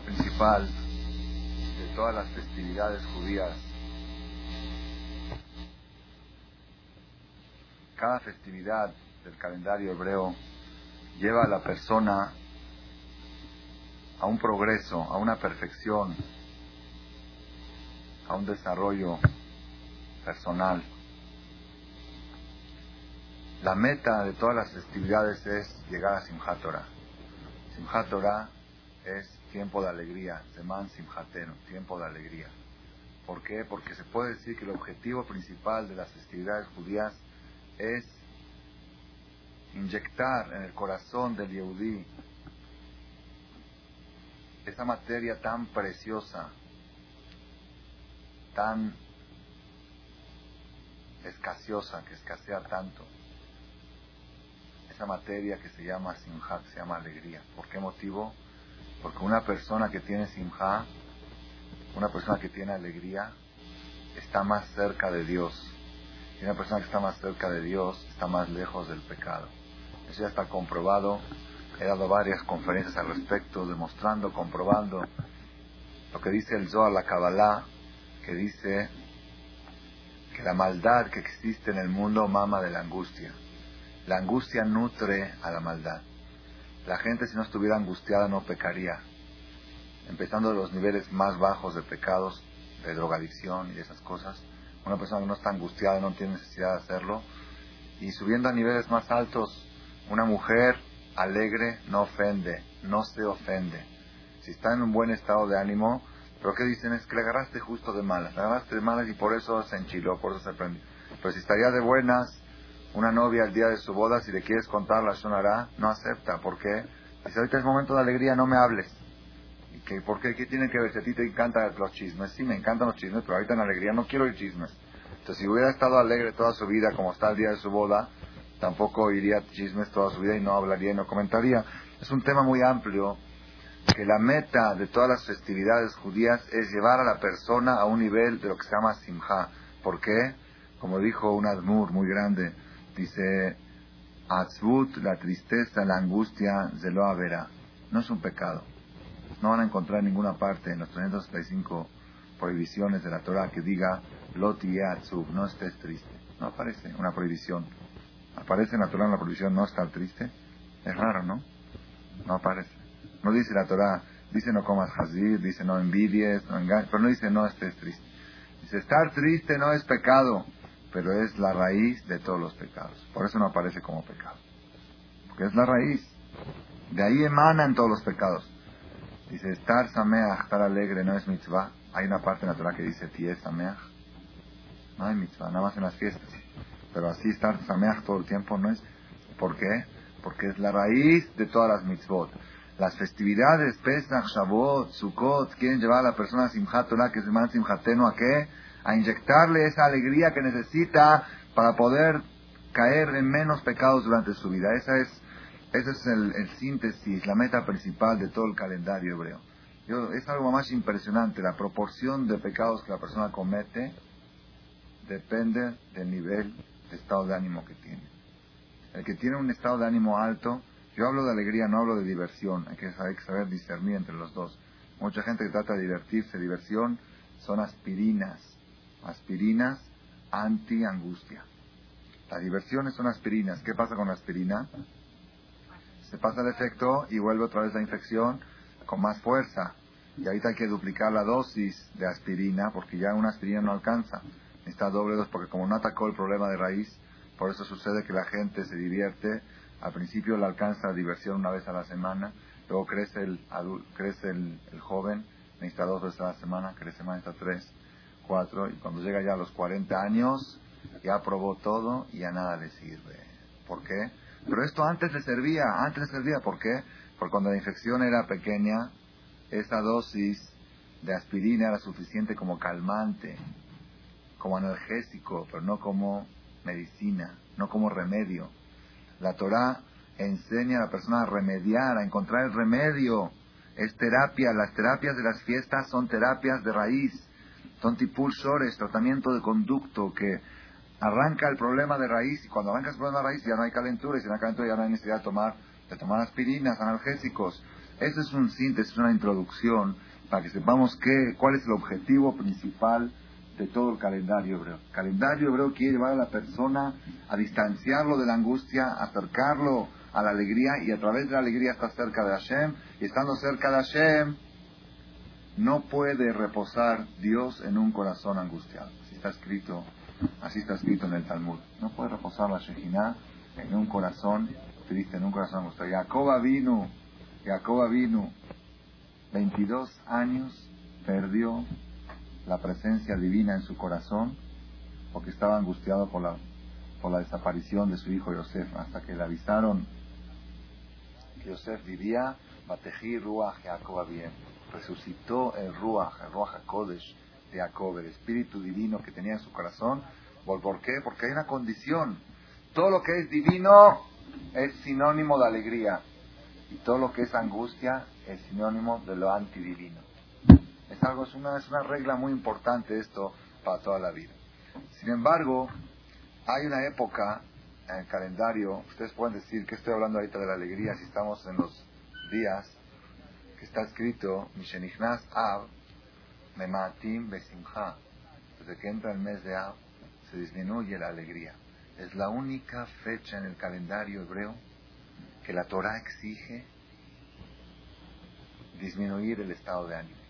principal de todas las festividades judías, cada festividad del calendario hebreo lleva a la persona a un progreso, a una perfección, a un desarrollo personal. La meta de todas las festividades es llegar a Simchat Torah. Simchat Torah es tiempo de alegría, Seman Simhateno, tiempo de alegría. ¿Por qué? Porque se puede decir que el objetivo principal de las festividades judías es inyectar en el corazón del Yehudí esa materia tan preciosa, tan escaseosa, que escasea tanto, esa materia que se llama simhat, se llama alegría. ¿Por qué motivo? Porque una persona que tiene simja, una persona que tiene alegría, está más cerca de Dios. Y una persona que está más cerca de Dios está más lejos del pecado. Eso ya está comprobado. He dado varias conferencias al respecto, demostrando, comprobando lo que dice el Zohar, la Kabbalah, que dice que la maldad que existe en el mundo mama de la angustia. La angustia nutre a la maldad. La gente si no estuviera angustiada no pecaría. Empezando de los niveles más bajos de pecados, de drogadicción y de esas cosas. Una persona que no está angustiada no tiene necesidad de hacerlo. Y subiendo a niveles más altos, una mujer alegre no ofende, no se ofende. Si está en un buen estado de ánimo, pero que dicen es que le agarraste justo de malas, le agarraste de malas y por eso se enchiló, por eso se prendió. Pero si estaría de buenas, una novia al día de su boda, si le quieres contar la sonará, no acepta. ¿Por qué? Dice, ahorita es momento de alegría, no me hables. ¿Y que, ¿Por qué? ¿Qué tiene que ver? Si a ti te encantan los chismes. Sí, me encantan los chismes, pero ahorita en alegría no quiero oír chismes. Entonces, si hubiera estado alegre toda su vida, como está el día de su boda, tampoco oiría chismes toda su vida y no hablaría y no comentaría. Es un tema muy amplio que la meta de todas las festividades judías es llevar a la persona a un nivel de lo que se llama simja. ¿Por qué? Como dijo un admur muy grande, Dice, Atzvut, la tristeza, la angustia, se lo verá. No es un pecado. No van a encontrar en ninguna parte en los 365 prohibiciones de la Torah que diga, Loti Atzub, no estés triste. No aparece una prohibición. ¿Aparece en la Torah la prohibición no estar triste? Es raro, ¿no? No aparece. No dice la Torah, dice no comas hazir, dice no envidies, no engañes, pero no dice no estés triste. Dice, estar triste no es pecado pero es la raíz de todos los pecados. Por eso no aparece como pecado. Porque es la raíz. De ahí emanan todos los pecados. Dice, estar sameach, estar alegre, no es mitzvah. Hay una parte natural que dice, es sameach. No hay mitzvah, nada más en las fiestas. Pero así estar sameach todo el tiempo no es. ¿Por qué? Porque es la raíz de todas las mitzvot. Las festividades, Pesach, Shavuot, Sukkot, quieren llevar a la persona a Simchat Torah, que se llama Simchateno, ¿a qué? A inyectarle esa alegría que necesita para poder caer en menos pecados durante su vida. Esa es, ese es el, síntesis, la meta principal de todo el calendario hebreo. Yo, es algo más impresionante, la proporción de pecados que la persona comete depende del nivel de estado de ánimo que tiene. El que tiene un estado de ánimo alto, yo hablo de alegría, no hablo de diversión, hay que saber, saber discernir entre los dos. Mucha gente que trata de divertirse, diversión, son aspirinas aspirinas anti-angustia. Las diversiones son aspirinas. ¿Qué pasa con la aspirina? Se pasa el efecto y vuelve otra vez la infección con más fuerza. Y ahorita hay que duplicar la dosis de aspirina porque ya una aspirina no alcanza. Está doble dos porque como no atacó el problema de raíz, por eso sucede que la gente se divierte. Al principio le alcanza la diversión una vez a la semana, luego crece el, crece el, el joven, necesita dos veces a la semana, crece más, necesita tres cuatro, y cuando llega ya a los 40 años, ya probó todo y ya nada le sirve. ¿Por qué? Pero esto antes le servía, antes le servía, ¿por qué? Porque cuando la infección era pequeña, esa dosis de aspirina era suficiente como calmante, como analgésico, pero no como medicina, no como remedio. La Torah enseña a la persona a remediar, a encontrar el remedio. Es terapia, las terapias de las fiestas son terapias de raíz son tipulsores, tratamiento de conducto que arranca el problema de raíz y cuando arranca el problema de raíz ya no hay calentura y si no hay calentura ya no hay necesidad de tomar, de tomar aspirinas, analgésicos. Esa es un síntesis, una introducción para que sepamos qué, cuál es el objetivo principal de todo el calendario hebreo. El calendario hebreo quiere llevar a la persona a distanciarlo de la angustia, acercarlo a la alegría y a través de la alegría estar cerca de Hashem. Y estando cerca de Hashem, no puede reposar Dios en un corazón angustiado. Así está escrito, así está escrito en el Talmud. No puede reposar la Shejinah en un corazón triste, en un corazón angustiado. Jacoba vino, Jacoba vino, 22 años perdió la presencia divina en su corazón porque estaba angustiado por la, por la desaparición de su hijo Yosef, hasta que le avisaron que Yosef vivía, Batejí Ruach Jacob bien. Resucitó el Ruach, el Ruach HaKodesh de Jacob, el espíritu divino que tenía en su corazón. ¿Por qué? Porque hay una condición. Todo lo que es divino es sinónimo de alegría. Y todo lo que es angustia es sinónimo de lo antidivino. Es algo, es una, es una regla muy importante esto para toda la vida. Sin embargo, hay una época en el calendario, ustedes pueden decir que estoy hablando ahorita de la alegría si estamos en los días está escrito Mishenichnas Av Mematim Besimha. Desde que entra el mes de Av se disminuye la alegría. Es la única fecha en el calendario hebreo que la Torah exige disminuir el estado de ánimo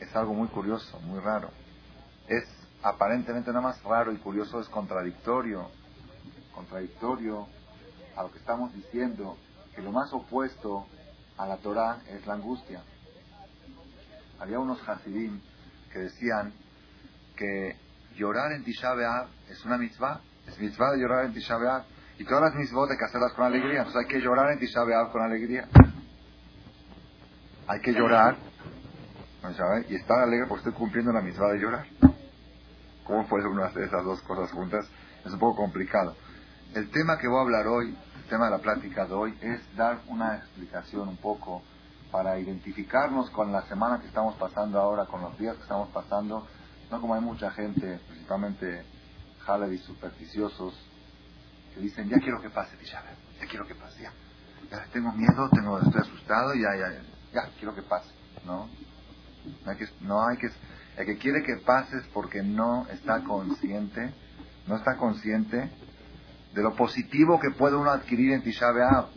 es algo muy curioso, muy raro. Es aparentemente nada más raro y curioso, es contradictorio, contradictorio a lo que estamos diciendo, que lo más opuesto a la Torah es la angustia. Había unos hasidim que decían que llorar en Tisha es una mitzvah, es mitzvah de llorar en Tisha y todas las mitzvot hay que hacerlas con alegría, entonces hay que llorar en Tisha con alegría. Hay que llorar y estar alegre porque estoy cumpliendo la misma de llorar. ¿Cómo puede uno hacer esas dos cosas juntas? Es un poco complicado. El tema que voy a hablar hoy, tema de la plática de hoy, es dar una explicación un poco para identificarnos con la semana que estamos pasando ahora, con los días que estamos pasando. No como hay mucha gente, principalmente y supersticiosos, que dicen, ya quiero que pase, ya, ya quiero que pase, ya. ya tengo miedo, tengo, estoy asustado, ya, ya, ya, quiero que pase, ¿no? No hay que, no hay que, el que quiere que pases porque no está consciente, no está consciente de lo positivo que puede uno adquirir en Tisha B'Av,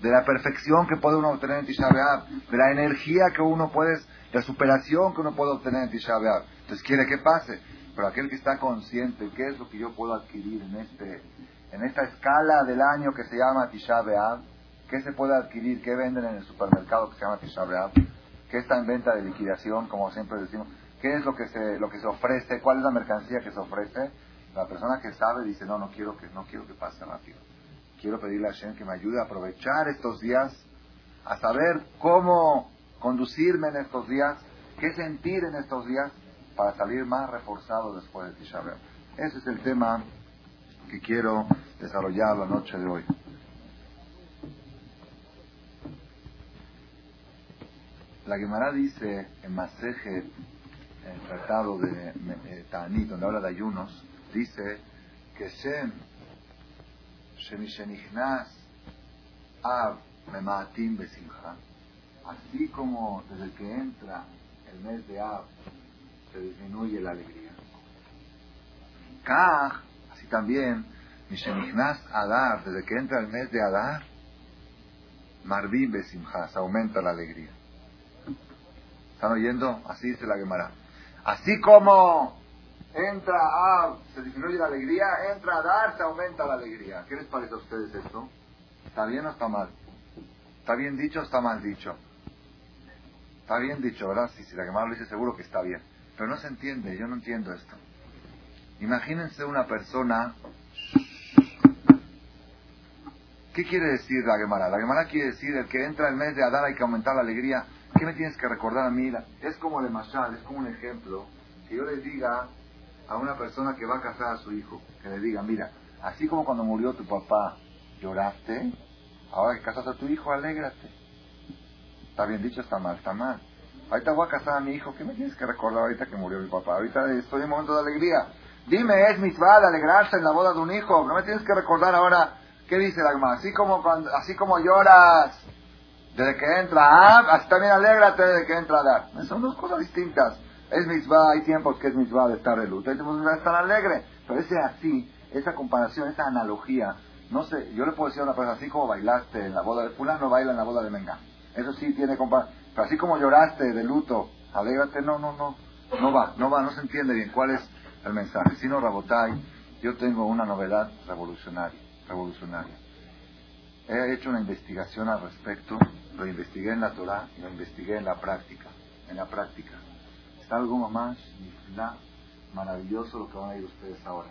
de la perfección que puede uno obtener en Tisha B'Av, de la energía que uno puede, de la superación que uno puede obtener en Tisha B'Av. Entonces quiere que pase, pero aquel que está consciente, ¿qué es lo que yo puedo adquirir en este, en esta escala del año que se llama Tisha B'Av? ¿Qué se puede adquirir? ¿Qué venden en el supermercado que se llama Tisha B'Av? qué está en venta de liquidación, como siempre decimos, qué es lo que se, lo que se ofrece, cuál es la mercancía que se ofrece. La persona que sabe dice, no, no quiero que, no quiero que pase rápido. Quiero pedirle a Shem que me ayude a aprovechar estos días, a saber cómo conducirme en estos días, qué sentir en estos días para salir más reforzado después de Tisha Ese es el tema que quiero desarrollar la noche de hoy. La Gemara dice en Maseje, en el tratado de eh, Ta'anit, donde habla de ayunos, dice que Shem, Shemishenichnas, Besimcha, así como desde que entra el mes de Av, se disminuye la alegría. Kaj, así también, Mishenichnas Adar, desde que entra el mes de Adar, Marvim Besimcha, se aumenta la alegría. ¿Están oyendo? Así dice la Gemara. Así como entra a, se disminuye la alegría, entra a dar, se aumenta la alegría. ¿Qué les parece a ustedes esto? ¿Está bien o está mal? ¿Está bien dicho o está mal dicho? Está bien dicho, ¿verdad? Sí, si la Gemara lo dice seguro que está bien. Pero no se entiende, yo no entiendo esto. Imagínense una persona... ¿Qué quiere decir la Gemara? La Gemara quiere decir el que entra el mes de Adar hay que aumentar la alegría. ¿Qué me tienes que recordar a mí? Es como de Mashal, es como un ejemplo, que yo le diga a una persona que va a casar a su hijo, que le diga, mira, así como cuando murió tu papá lloraste, ahora que casas a tu hijo, alégrate. ¿Está bien dicho? Está mal, está mal. Ahorita voy a casar a mi hijo, ¿qué me tienes que recordar ahorita que murió mi papá? Ahorita estoy en un momento de alegría. Dime, es mitzvah de alegrarse en la boda de un hijo. No me tienes que recordar ahora, ¿qué dice la Así como, cuando, así como lloras Desde que entra Ab, hasta también alégrate desde que entra Adar. Son dos cosas distintas. Es mitzvah, hay tiempos que es mitzvah de estar de luto, hay tiempos de estar alegre. Pero ese así, esa comparación, esa analogía, no sé, yo le puedo decir a una persona, así como bailaste en la boda de fulano, baila en la boda de Menga. Eso sí tiene comparación. Pero así como lloraste de luto, alégrate, no, no, no. No va, no va, no se entiende bien cuál es el mensaje. Si no, Rabotai, yo tengo una novedad revolucionaria, revolucionaria. He hecho una investigación al respecto, lo investigué en la Torah y lo investigué en la práctica, en la práctica. Está algo más maravilloso lo que van a ir ustedes ahora.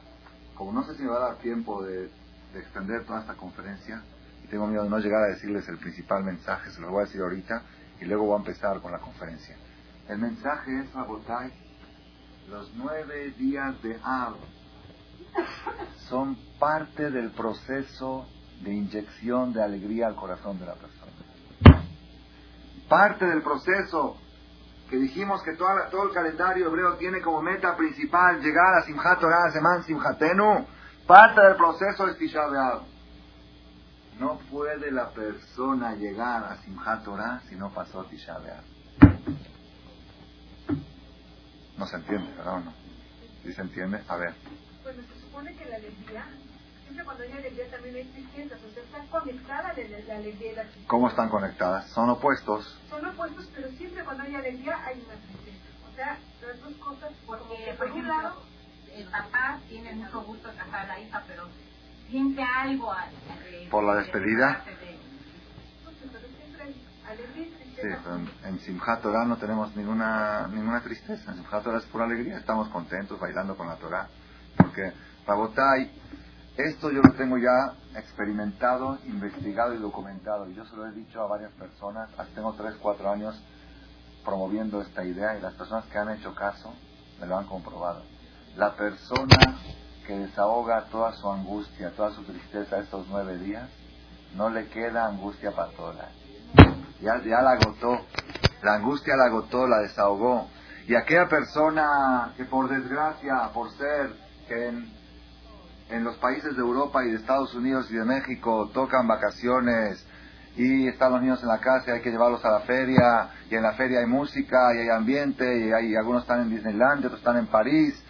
Como no sé si me va a dar tiempo de, de extender toda esta conferencia, y tengo miedo de no llegar a decirles el principal mensaje, se lo voy a decir ahorita, y luego voy a empezar con la conferencia. El mensaje es, Rabotai, los nueve días de Ab son parte del proceso de inyección de alegría al corazón de la persona. Parte del proceso que dijimos que toda todo el calendario hebreo tiene como meta principal llegar a Simchat Torah, Seman Simchatenu. Parte del proceso es Tisha. No puede la persona llegar a Simchat Torah si no pasó Tisha. No se entiende, ¿verdad o no? ¿Sí se entiende? A ver. Bueno, se supone que la alegría, cuando hay alegría también hay tristeza, o sea, está conectada la, alegría y la tristeza. ¿Cómo están conectadas? Son opuestos. Son opuestos, pero siempre cuando hay alegría hay una tristeza. O sea, las dos cosas, porque por, un lado, el papá tiene mucho gusto de casar a la hija, pero siente algo. ¿Por la despedida? No sé, pero siempre hay alegría y Sí, pero en, Simchat Torah no tenemos ninguna, ninguna tristeza. En Simchat Torah es pura alegría. Estamos contentos bailando con la Torah. Porque, Rabotai, esto yo lo tengo ya experimentado, investigado y documentado. Y yo se lo he dicho a varias personas. Tengo 3, 4 años promoviendo esta idea y las personas que han hecho caso me lo han comprobado. La persona que desahoga toda su angustia, toda su tristeza estos nueve días, no le queda angustia para toda ya, ya la agotó, la angustia la agotó, la desahogó. Y aquella persona que por desgracia, por ser que en los países de Europa y de Estados Unidos y de México tocan vacaciones y están los niños en la casa y hay que llevarlos a la feria y en la feria hay música y hay ambiente y hay, algunos están en Disneyland, otros están en París.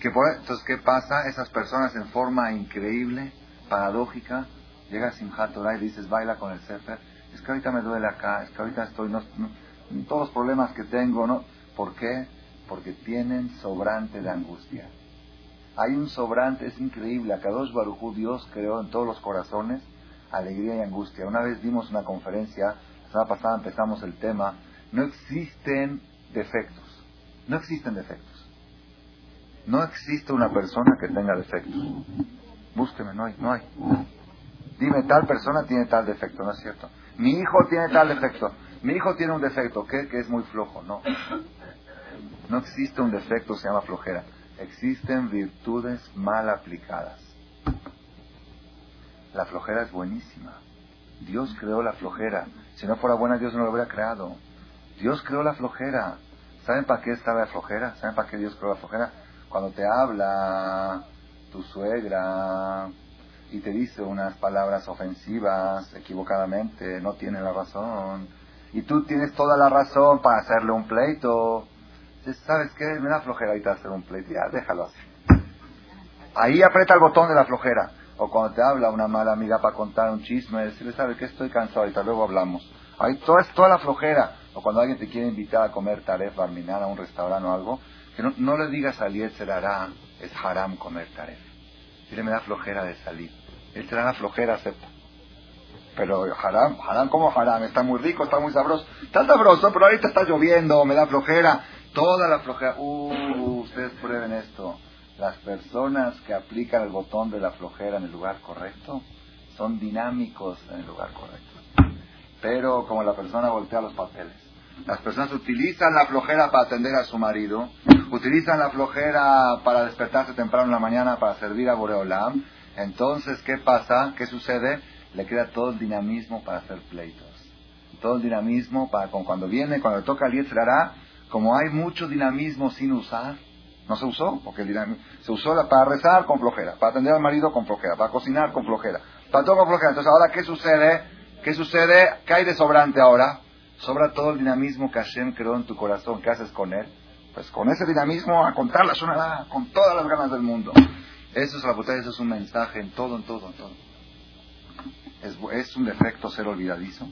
Que por, entonces, ¿qué pasa? Esas personas en forma increíble, paradójica, llega Simchat Torah y dices, baila con el Sefer es que ahorita me duele acá, es que ahorita estoy, no, todos los problemas que tengo, ¿no? ¿Por qué? Porque tienen sobrante de angustia. Hay un sobrante, es increíble, a Kadosh Barujú Dios creó en todos los corazones alegría y angustia. Una vez dimos una conferencia, la semana pasada empezamos el tema, no existen defectos, no existen defectos. No existe una persona que tenga defectos. Búsqueme, no hay, no hay. Dime, tal persona tiene tal defecto, ¿no es cierto? Mi hijo tiene tal defecto. Mi hijo tiene un defecto, ¿qué? Que es muy flojo. No. No existe un defecto, se llama flojera. Existen virtudes mal aplicadas. La flojera es buenísima. Dios creó la flojera. Si no fuera buena, Dios no lo hubiera creado. Dios creó la flojera. ¿Saben para qué estaba la flojera? ¿Saben para qué Dios creó la flojera? Cuando te habla tu suegra, y te dice unas palabras ofensivas equivocadamente, no tiene la razón. Y tú tienes toda la razón para hacerle un pleito. ¿Sabes qué? Me da flojera ahorita hacer un. Ya, déjalo así. Ahí aprieta el botón de la flojera. O cuando te habla una mala amiga para contar un chisme, decirle, ¿sabes qué? Estoy cansado, ahorita luego hablamos. Ahí todo es toda la flojera. O cuando alguien te quiere invitar a comer taref, barminar a un restaurante o algo, que no, le digas a Será, es haram comer taref. Dile, me da flojera de salir. Él será la flojera, acepta. Pero haram, haram como haram, está muy rico, está muy sabroso. Está sabroso, pero ahorita está lloviendo, me da flojera. Toda la flojera. Uh, ustedes prueben esto. Las personas que aplican el botón de la flojera en el lugar correcto son dinámicos en el lugar correcto. Pero como la persona voltea los papeles. Las personas utilizan la flojera para atender a su marido, utilizan la flojera para despertarse temprano en la mañana para servir a Boreolam, entonces, ¿qué pasa? ¿Qué sucede? Le queda todo el dinamismo para hacer pleitos. Todo el dinamismo para cuando viene, cuando le toca el hará, como hay mucho dinamismo sin usar, no se usó, porque el dinamismo, se usó para rezar con flojera, para atender al marido con flojera, para cocinar con flojera, para todo con flojera. Entonces, ahora, ¿qué sucede? ¿Qué sucede? ¿Qué hay de sobrante ahora? Sobra todo el dinamismo que Hashem creó en tu corazón. ¿Qué haces con él? Pues con ese dinamismo a contar la zona con todas las ganas del mundo. Eso es la botella, eso es un mensaje en todo, en todo, en todo. ¿Es, es un defecto ser olvidadizo?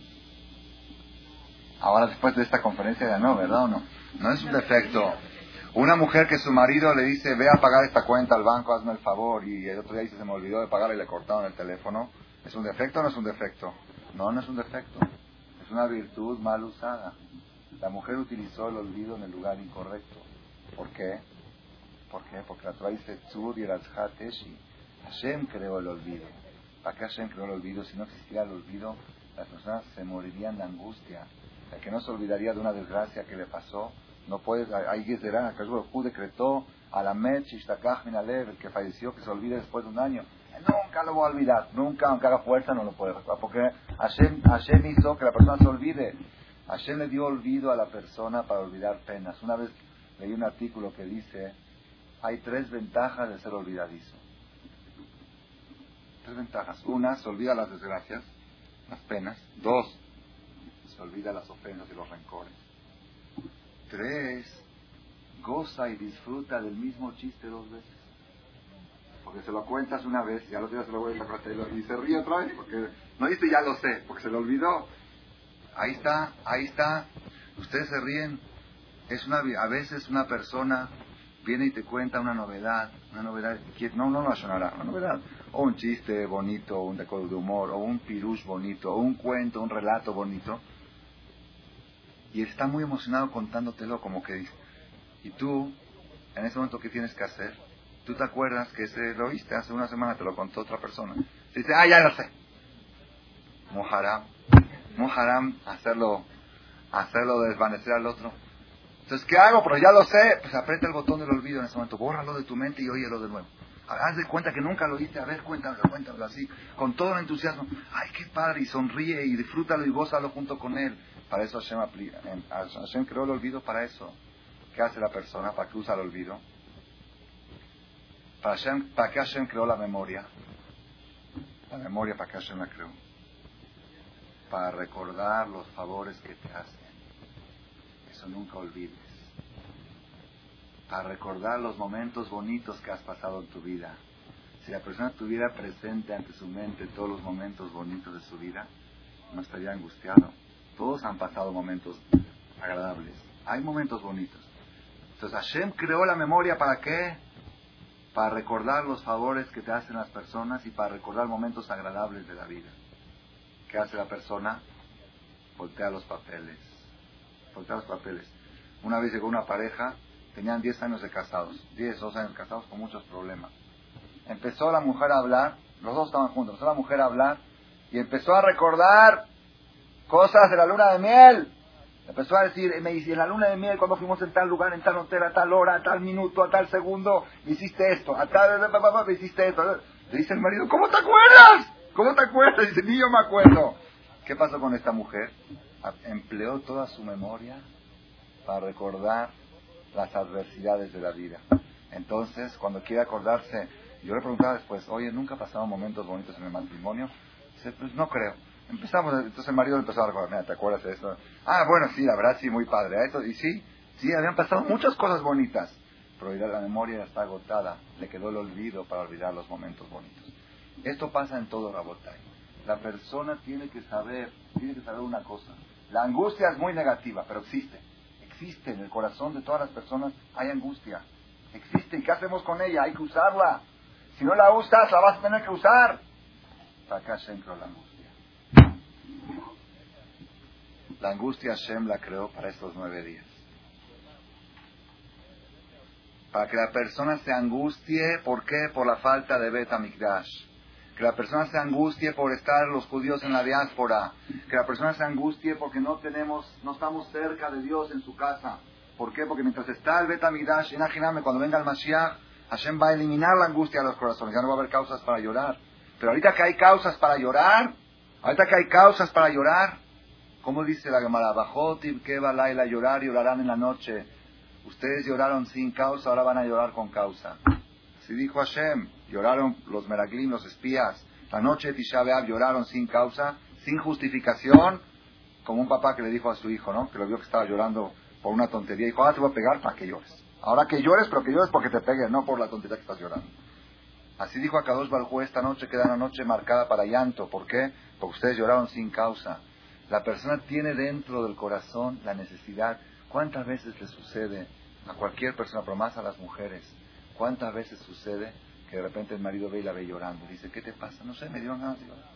Ahora después de esta conferencia ya no, ¿verdad o no? No es un defecto. Una mujer que su marido le dice, ve a pagar esta cuenta al banco, hazme el favor, y el otro día dice, se me olvidó de pagar y le cortaron el teléfono. ¿Es un defecto o no es un defecto? No, no es un defecto. Es una virtud mal usada. La mujer utilizó el olvido en el lugar incorrecto. ¿Por qué? ¿Por qué? Porque la Torah dice Tzur y. Hashem creó el olvido. ¿Para qué Hashem creó el olvido? Si no existiera el olvido, las personas se morirían de angustia. El que no se olvidaría de una desgracia que le pasó, no puede, ahí será, Hu decretó a la Mech el que falleció, que se olvide después de un año. Nunca lo voy a olvidar, nunca, aunque haga fuerza, no lo puede recordar. Porque Hashem, Hashem hizo que la persona se olvide. Hashem le dio olvido a la persona para olvidar penas. Una vez leí un artículo que dice, hay tres ventajas de ser olvidadizo. Tres ventajas. Una, se olvida las desgracias, las penas. Dos, se olvida las ofensas y los rencores. Tres, goza y disfruta del mismo chiste dos veces. Porque se lo cuentas una vez y al otro se lo vuelve a contar y se ríe otra vez porque no dice ya lo sé, porque se lo olvidó. Ahí está, ahí está. Ustedes se ríen. Es una, a veces una persona viene y te cuenta una novedad, una novedad, no, no lo sonará, una novedad, o un chiste bonito, un decoro de humor, o un pirush bonito, o un cuento, un relato bonito, y está muy emocionado contándotelo como que dice. Y tú, en ese momento, ¿qué tienes que hacer? Tú te acuerdas que ese lo oíste hace una semana, te lo contó otra persona. Dice, ah, ya lo sé. Moharam. Moharam, hacerlo, hacerlo desvanecer al otro. Entonces, ¿qué hago? Pero ya lo sé. Pues aprieta el botón del olvido en ese momento. Bórralo de tu mente y óyelo de nuevo. Haz de cuenta que nunca lo oíste. A ver, cuéntamelo, cuéntamelo así. Con todo el entusiasmo. Ay, qué padre. Y sonríe y disfrútalo y gózalo junto con él. Para eso Hashem, Hashem creó el olvido para eso. ¿Qué hace la persona? ¿Para qué usa el olvido? ¿Para, Hashem, ¿Para qué Hashem creó la memoria? La memoria, ¿para qué Hashem la creó? Para recordar los favores que te hacen. Eso nunca olvides. Para recordar los momentos bonitos que has pasado en tu vida. Si la persona tuviera presente ante su mente todos los momentos bonitos de su vida, no estaría angustiado. Todos han pasado momentos agradables. Hay momentos bonitos. Entonces Hashem creó la memoria para qué? Para recordar los favores que te hacen las personas y para recordar momentos agradables de la vida. ¿Qué hace la persona? Voltea los papeles. Voltea los papeles. Una vez llegó una pareja, tenían 10 años de casados, 10, 12 años de casados con muchos problemas. Empezó la mujer a hablar, los dos estaban juntos, empezó la mujer a hablar y empezó a recordar cosas de la luna de miel. Empezó a decir, me dice, en la luna de miel, cuando fuimos en tal lugar, en tal hotel, a tal hora, a tal minuto, a tal segundo, me hiciste esto, a tal, me hiciste esto. Le dice el marido, ¿cómo te acuerdas? ¿Cómo te acuerdas? Dice, ni yo me acuerdo. ¿Qué pasó con esta mujer? Empleó toda su memoria para recordar las adversidades de la vida. Entonces, cuando quiere acordarse, yo le preguntaba después, oye, ¿nunca pasaron momentos bonitos en el matrimonio? Dice, pues no creo. Empezamos, entonces el marido empezó a recordar, ¿te acuerdas de eso? Ah, bueno, sí, la verdad, sí, muy padre. Y sí, sí, habían pasado muchas cosas bonitas, pero ya la memoria está agotada, le quedó el olvido para olvidar los momentos bonitos. Esto pasa en todo Rabotay. La persona tiene que saber, tiene que saber una cosa. La angustia es muy negativa, pero existe. Existe en el corazón de todas las personas, hay angustia. Existe, ¿y qué hacemos con ella? Hay que usarla. Si no la usas, la vas a tener que usar. Para acá la angustia. La angustia Hashem la creó para estos nueve días. Para que la persona se angustie, ¿por qué? Por la falta de Bet Que la persona se angustie por estar los judíos en la diáspora. Que la persona se angustie porque no tenemos, no estamos cerca de Dios en su casa. ¿Por qué? Porque mientras está el Bet imagíname, cuando venga el Mashiach, Hashem va a eliminar la angustia de los corazones. Ya no va a haber causas para llorar. Pero ahorita que hay causas para llorar, ahorita que hay causas para llorar, ¿Cómo dice la Gemara? Bajotim que va Laila llorar y llorarán en la noche. Ustedes lloraron sin causa, ahora van a llorar con causa. Así dijo Hashem. Lloraron los meraglim, los espías. La noche de Tisha B'Av lloraron sin causa. sin justificación, como un papá que le dijo a su hijo, ¿no? Que lo vio que estaba llorando por una tontería, dijo, ah, te voy a pegar para que llores. Ahora que llores, pero que llores porque te pegue, no por la tontería que estás llorando. Así dijo a Kadosh Barjú, esta noche queda una noche marcada para llanto. ¿Por qué? Porque ustedes lloraron sin causa. La persona tiene dentro del corazón la necesidad. ¿Cuántas veces le sucede a cualquier persona, pero más a las mujeres? ¿Cuántas veces sucede que de repente el marido ve y la ve llorando? Dice, ¿qué te pasa? No sé, me dieron ganas de llorar.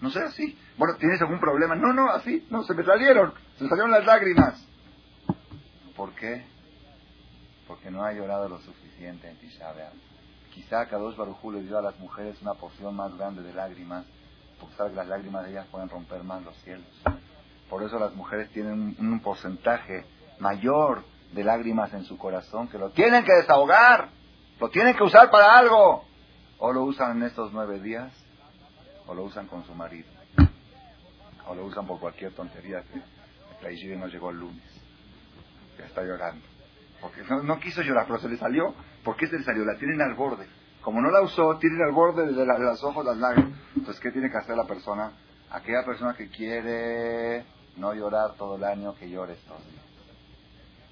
No sé, así. Bueno, ¿tienes algún problema? No, no, así. No, se me salieron. Se salieron las lágrimas. ¿Por qué? Porque no ha llorado lo suficiente en Tisha Quizá Kadosh Barujú le dio a las mujeres una porción más grande de lágrimas, que las lágrimas de ellas pueden romper más los cielos. Por eso las mujeres tienen un, porcentaje mayor de lágrimas en su corazón que lo tienen que desahogar, lo tienen que usar para algo. O lo usan en estos nueve días, o lo usan con su marido, o lo usan por cualquier tontería que la no llegó el lunes, ya está llorando. Porque no, quiso llorar, pero se le salió. ¿Por qué se le salió? La tienen al borde. Como no la usó, tienen al borde de, la, los ojos las lágrimas. Entonces, ¿qué tiene que hacer la persona? Aquella persona que quiere no llorar todo el año, que llore estos días.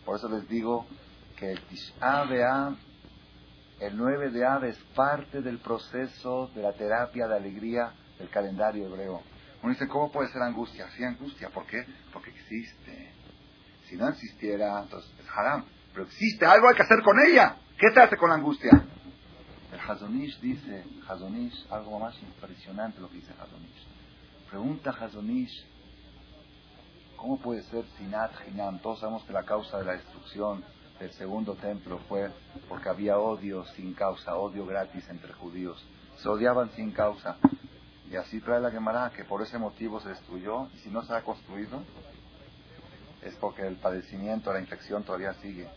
Por eso les digo que el Tisha el 9 de Av es parte del proceso de la terapia de alegría del calendario hebreo. Uno dice, ¿cómo puede ser angustia? Sí, angustia. ¿Por qué? Porque existe. Si no existiera, entonces es haram. Pero existe, algo hay que hacer con ella. ¿Qué se hace con la angustia? Hazonish dice, Hazonish, algo más impresionante lo que dice Hazonish. Pregunta Hazonish, ¿cómo puede ser Sinat Hinam? Todos sabemos que la causa de la destrucción del segundo templo fue porque había odio sin causa, odio gratis entre judíos. Se odiaban sin causa. Y así trae la Gemara que por ese motivo se destruyó y si no se ha construido, es porque el padecimiento, la infección todavía sigue.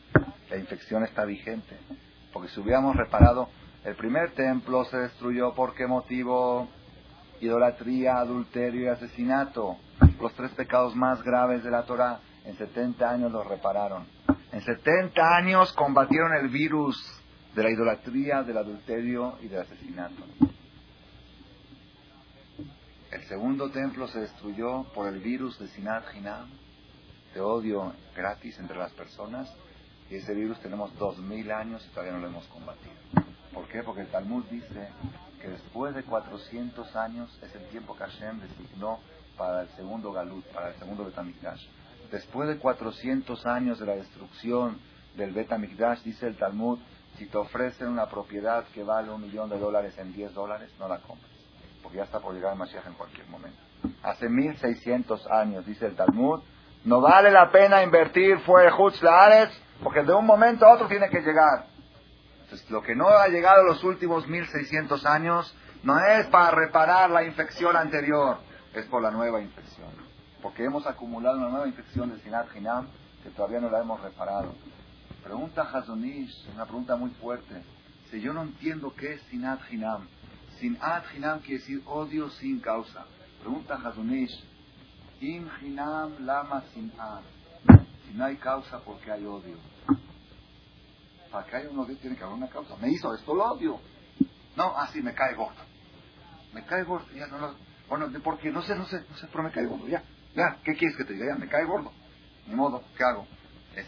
La infección está vigente. Porque si hubiéramos reparado, el primer templo se destruyó por qué motivo? Idolatría, adulterio y asesinato. Los tres pecados más graves de la Torah. En 70 años los repararon. En 70 años combatieron el virus de la idolatría, del adulterio y del asesinato. El segundo templo se destruyó por el virus de Sinat Hinam de odio gratis entre las personas y ese virus tenemos dos mil años y todavía no lo hemos combatido. ¿Por qué? Porque el Talmud dice que después de 400 años es el tiempo que Hashem designó para el segundo Galut, para el segundo Betamikdash. Después de 400 años de la destrucción del Betamikdash, dice el Talmud, si te ofrecen una propiedad que vale un millón de dólares en 10 dólares, no la compres, porque ya está por llegar el Mashiach en cualquier momento. Hace 1600 años, dice el Talmud, no vale la pena invertir fuera de porque de un momento a otro tiene que llegar. Entonces, lo que no ha llegado en los últimos 1600 años no es para reparar la infección anterior, es por la nueva infección. Porque hemos acumulado una nueva infección de Sinat Hinam que todavía no la hemos reparado. Pregunta Hazonish, una pregunta muy fuerte. Si yo no entiendo qué es Sinat Hinam, Sinat Hinam quiere decir odio sin causa. Pregunta Hazonish, lama sin Si no hay causa, porque hay odio? Para que haya un odio tiene que haber una causa. Me hizo esto, lo odio. No, así me cae gordo. Me cae gordo. Ya no lo, bueno, ¿por qué? No sé, no sé, no sé, pero me cae gordo. Ya, ya, ¿qué quieres que te diga? Ya, me cae gordo. Ni modo, ¿qué hago?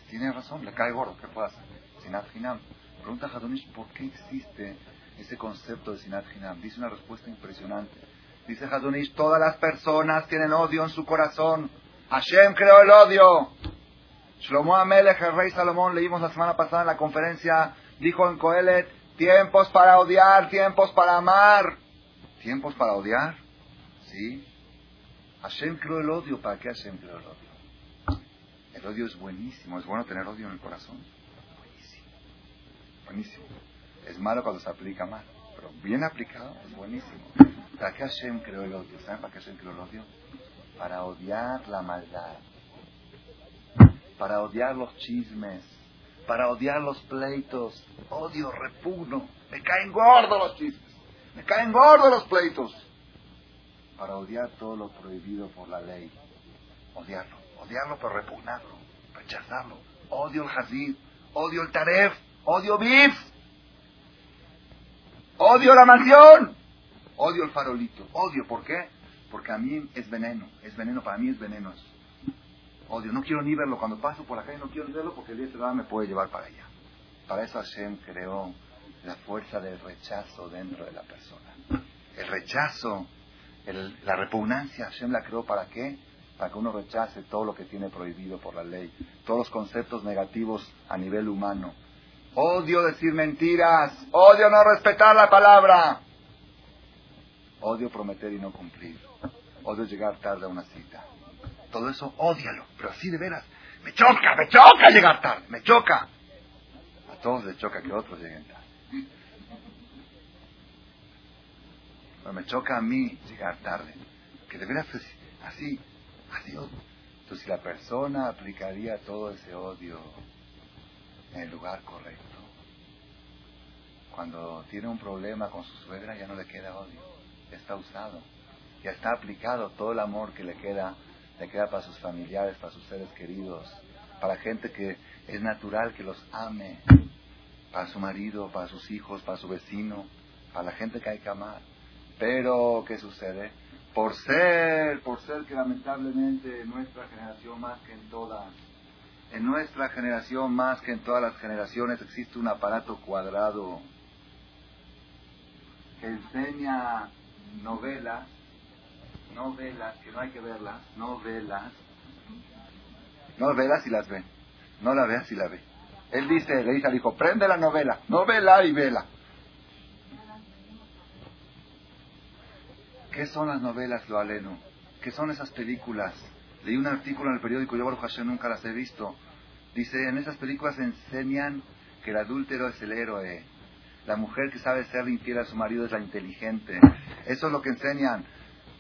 tiene razón, le cae gordo, ¿qué puedo hacer? Sinat Hinam. Pregunta Hadonish, ¿por qué existe ese concepto de Sinat Hinam? Dice una respuesta impresionante. Dice Hazunish, todas las personas tienen odio en su corazón. Hashem creó el odio. Shlomo Amelech, el rey Salomón, leímos la semana pasada en la conferencia, dijo en Coelet, tiempos para odiar, tiempos para amar. ¿Tiempos para odiar? Sí. Hashem creó el odio. ¿Para qué Hashem creó el odio? El odio es buenísimo. Es bueno tener odio en el corazón. Buenísimo. Buenísimo. Es malo cuando se aplica mal. Pero bien aplicado es buenísimo. ¿Para qué Hashem creó el odio? ¿Saben para qué Hashem creó el odio? Para odiar la maldad, para odiar los chismes, para odiar los pleitos. Odio, repugno. Me caen gordos los chismes, me caen gordos los pleitos. Para odiar todo lo prohibido por la ley. Odiarlo, odiarlo pero repugnarlo, rechazarlo. Odio el Hazid, odio el Taref, odio Bif, odio la mansión. Odio el farolito. Odio, ¿por qué? Porque a mí es veneno, es veneno, para mí es veneno eso. Odio, no quiero ni verlo. Cuando paso por la calle no quiero ni verlo porque el día de me puede llevar para allá. Para eso Hashem creó la fuerza del rechazo dentro de la persona. El rechazo, la repugnancia, Hashem la creó para qué? Para que uno rechace todo lo que tiene prohibido por la ley, todos los conceptos negativos a nivel humano. Odio decir mentiras, odio no respetar la palabra, odio prometer y no cumplir, odio llegar tarde a una cita. Todo eso, ódialo, pero así de veras. Me choca, me choca llegar tarde, me choca. A todos les choca que otros lleguen tarde. Pero me choca a mí llegar tarde. Que de veras así, así. Entonces, la persona aplicaría todo ese odio en el lugar correcto, cuando tiene un problema con su suegra ya no le queda odio, ya está usado, ya está aplicado todo el amor que le queda le queda para sus familiares, para sus seres queridos, para gente que es natural que los ame, para su marido, para sus hijos, para su vecino, para la gente que hay que amar. Pero, ¿qué sucede? Por ser, por ser que lamentablemente en nuestra generación más que en todas, en nuestra generación más que en todas las generaciones existe un aparato cuadrado que enseña novelas no velas, que no hay que verlas, no velas. No velas y las ve. No la veas y la ve. Él dice, le dice al hijo, prende la novela, no vela y vela. ¿Qué son las novelas, lo aleno? ¿Qué son esas películas? Leí un artículo en el periódico, yo Baruch Hashem nunca las he visto. Dice, en esas películas enseñan que el adúltero es el héroe. La mujer que sabe ser infiel a su marido es la inteligente. Eso es lo que enseñan.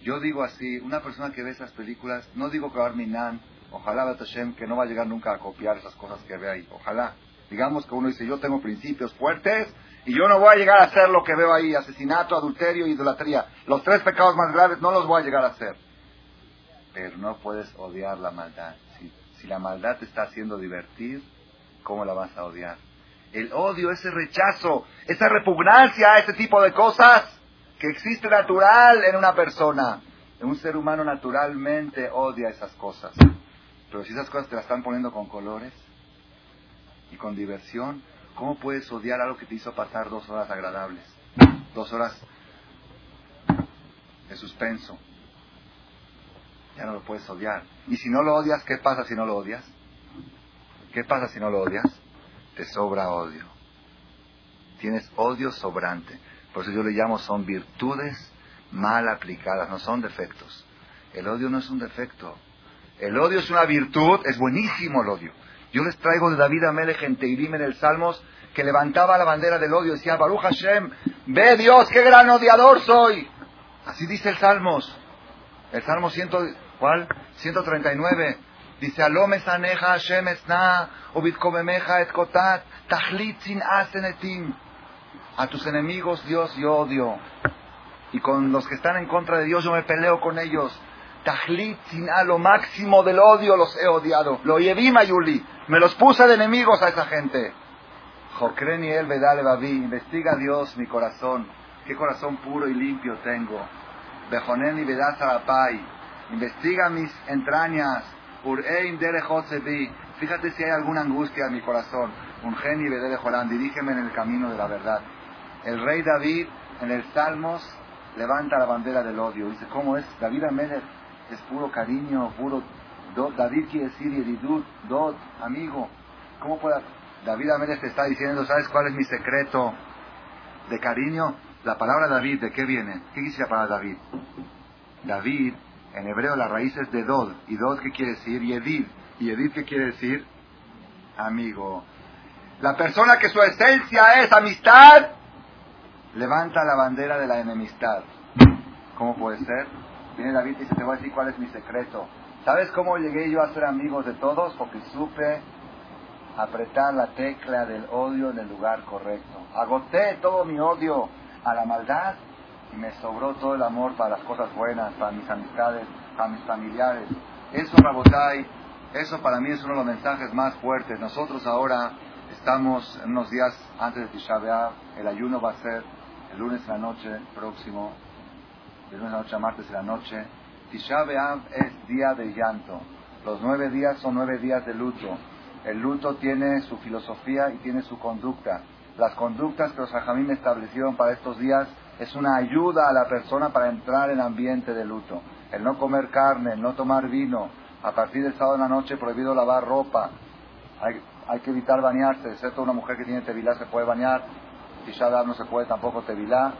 Yo digo así, una persona que ve esas películas, no digo que Minan, ojalá Batashem, que no va a llegar nunca a copiar esas cosas que ve ahí, ojalá. Digamos que uno dice, yo tengo principios fuertes y yo no voy a llegar a hacer lo que veo ahí, asesinato, adulterio, idolatría. Los tres pecados más graves no los voy a llegar a hacer. Pero no puedes odiar la maldad. Si, si la maldad te está haciendo divertir, ¿cómo la vas a odiar? El odio, ese rechazo, esa repugnancia a ese tipo de cosas, que existe natural en una persona. Un ser humano naturalmente odia esas cosas. Pero si esas cosas te las están poniendo con colores y con diversión, ¿cómo puedes odiar algo que te hizo pasar dos horas agradables? Dos horas de suspenso. Ya no lo puedes odiar. Y si no lo odias, ¿qué pasa si no lo odias? ¿Qué pasa si no lo odias? Te sobra odio. Tienes odio sobrante. Por eso yo le llamo son virtudes mal aplicadas, no son defectos. El odio no es un defecto. El odio es una virtud, es buenísimo el odio. Yo les traigo de David Amelech en Teirim en el Salmos que levantaba la bandera del odio, decía, Baruch Hashem, ve Dios, qué gran odiador soy. Así dice el Salmos. El Salmo 100, ¿cuál? 139. Dice, Alome saneja Hashem esna, ubitkomemeja etkotat, tachlitzin asenetim. A tus enemigos, Dios, yo odio. Y con los que están en contra de Dios, yo me peleo con ellos. Tajlit, a lo máximo del odio los he odiado. Lo lleví, Mayuli. Me los puse de enemigos a esa gente. Jokreni el Vedale Babi. Investiga Dios mi corazón. Qué corazón puro y limpio tengo. Bejoneni Pai. Investiga mis entrañas. Urein Fíjate si hay alguna angustia en mi corazón. Un geni Bedele Jolán. Dirígeme en el camino de la verdad. El rey David en el Salmos levanta la bandera del odio. Dice, ¿cómo es? David Amelech es puro cariño, puro... David quiere decir Yedidut, Dod, amigo. ¿Cómo puede...? David Amelech te está diciendo, ¿sabes cuál es mi secreto de cariño? La palabra David, ¿de qué viene? ¿Qué la palabra David? David, en hebreo la raíz es de Dod. ¿Y Dod qué quiere decir? Yedid. ¿Y Yedid qué quiere decir? Amigo. La persona que su esencia es amistad, levanta la bandera de la enemistad. ¿Cómo puede ser? Viene David y dice, te voy a decir cuál es mi secreto. ¿Sabes cómo llegué yo a ser amigos de todos? Porque supe apretar la tecla del odio en el lugar correcto. Agoté todo mi odio a la maldad y me sobró todo el amor para las cosas buenas, para mis amistades, para mis familiares. Eso, Rabotai, eso para mí es uno de los mensajes más fuertes. Nosotros ahora estamos unos días antes de Tisha el ayuno va a ser lunes en la noche próximo de lunes a noche a martes en la noche. Tisha B'Av es día de llanto. Los nueve días son nueve días de luto. El luto tiene su filosofía y tiene su conducta. Las conductas que los hajamim establecieron para estos días es una ayuda a la persona para entrar en ambiente de luto. El no comer carne, el no tomar vino. A partir del sábado de la noche prohibido lavar ropa. Hay, hay que evitar bañarse, excepto una mujer que tiene tevilá se puede bañar. Tisha no se puede tampoco tevilá.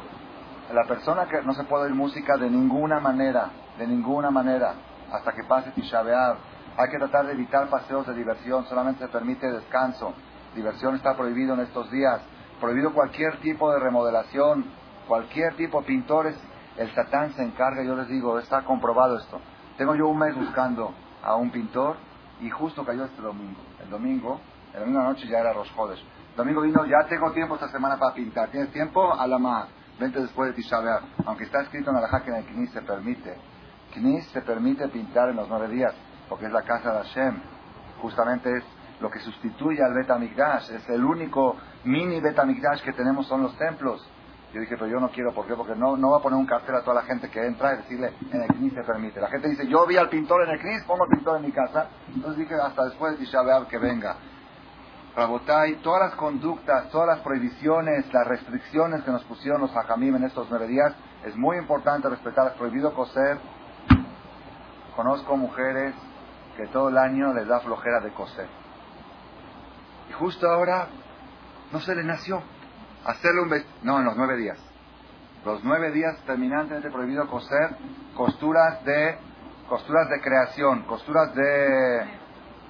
La persona que no se puede oír música de ninguna manera, de ninguna manera, hasta que pase Tisha Hay que tratar de evitar paseos de diversión, solamente se permite descanso. Diversión está prohibido en estos días. Prohibido cualquier tipo de remodelación, cualquier tipo, pintores. El Satán se encarga, yo les digo, está comprobado esto. Tengo yo un mes buscando a un pintor y justo cayó este domingo. El domingo, el domingo noche ya era Rosjodes. Domingo vino, ya tengo tiempo esta semana para pintar. ¿Tienes tiempo? A la más. Vente después de Tisha Aunque está escrito en la que en el Knis se permite. Knis se permite pintar en los nueve días, porque es la casa de Hashem. Justamente es lo que sustituye al Betamigdash. Es el único mini Betamigdash que tenemos son los templos. Yo dije, pero yo no quiero, ¿por qué? Porque no, no va a poner un cartel a toda la gente que entra y decirle, en el CNIS se permite. La gente dice, yo vi al pintor en el CNIS, pongo pintor en mi casa. Entonces dije, hasta después de Tisha que venga. Rabotai, todas las conductas, todas las prohibiciones, las restricciones que nos pusieron los hajamim en estos nueve días, es muy importante respetar. Es prohibido coser. Conozco mujeres que todo el año les da flojera de coser. Y justo ahora no se le nació hacerle un vestido. No, en los nueve días. Los nueve días terminantemente prohibido coser costuras de costuras de creación, costuras de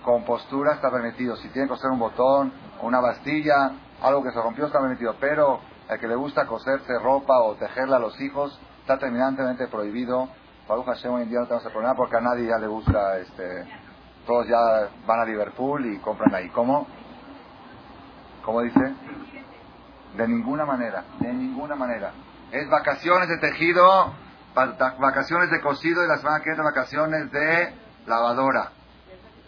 con postura está permitido. Si tiene que coser un botón una bastilla, algo que se rompió está permitido. Pero el que le gusta coserse ropa o tejerla a los hijos está terminantemente prohibido. Para Hashem hoy en día no tenemos problema porque a nadie ya le gusta, este, todos ya van a Liverpool y compran ahí. ¿Cómo? ¿Cómo dice? De ninguna manera, de ninguna manera. Es vacaciones de tejido, vacaciones de cosido y las semana que vacaciones de lavadora.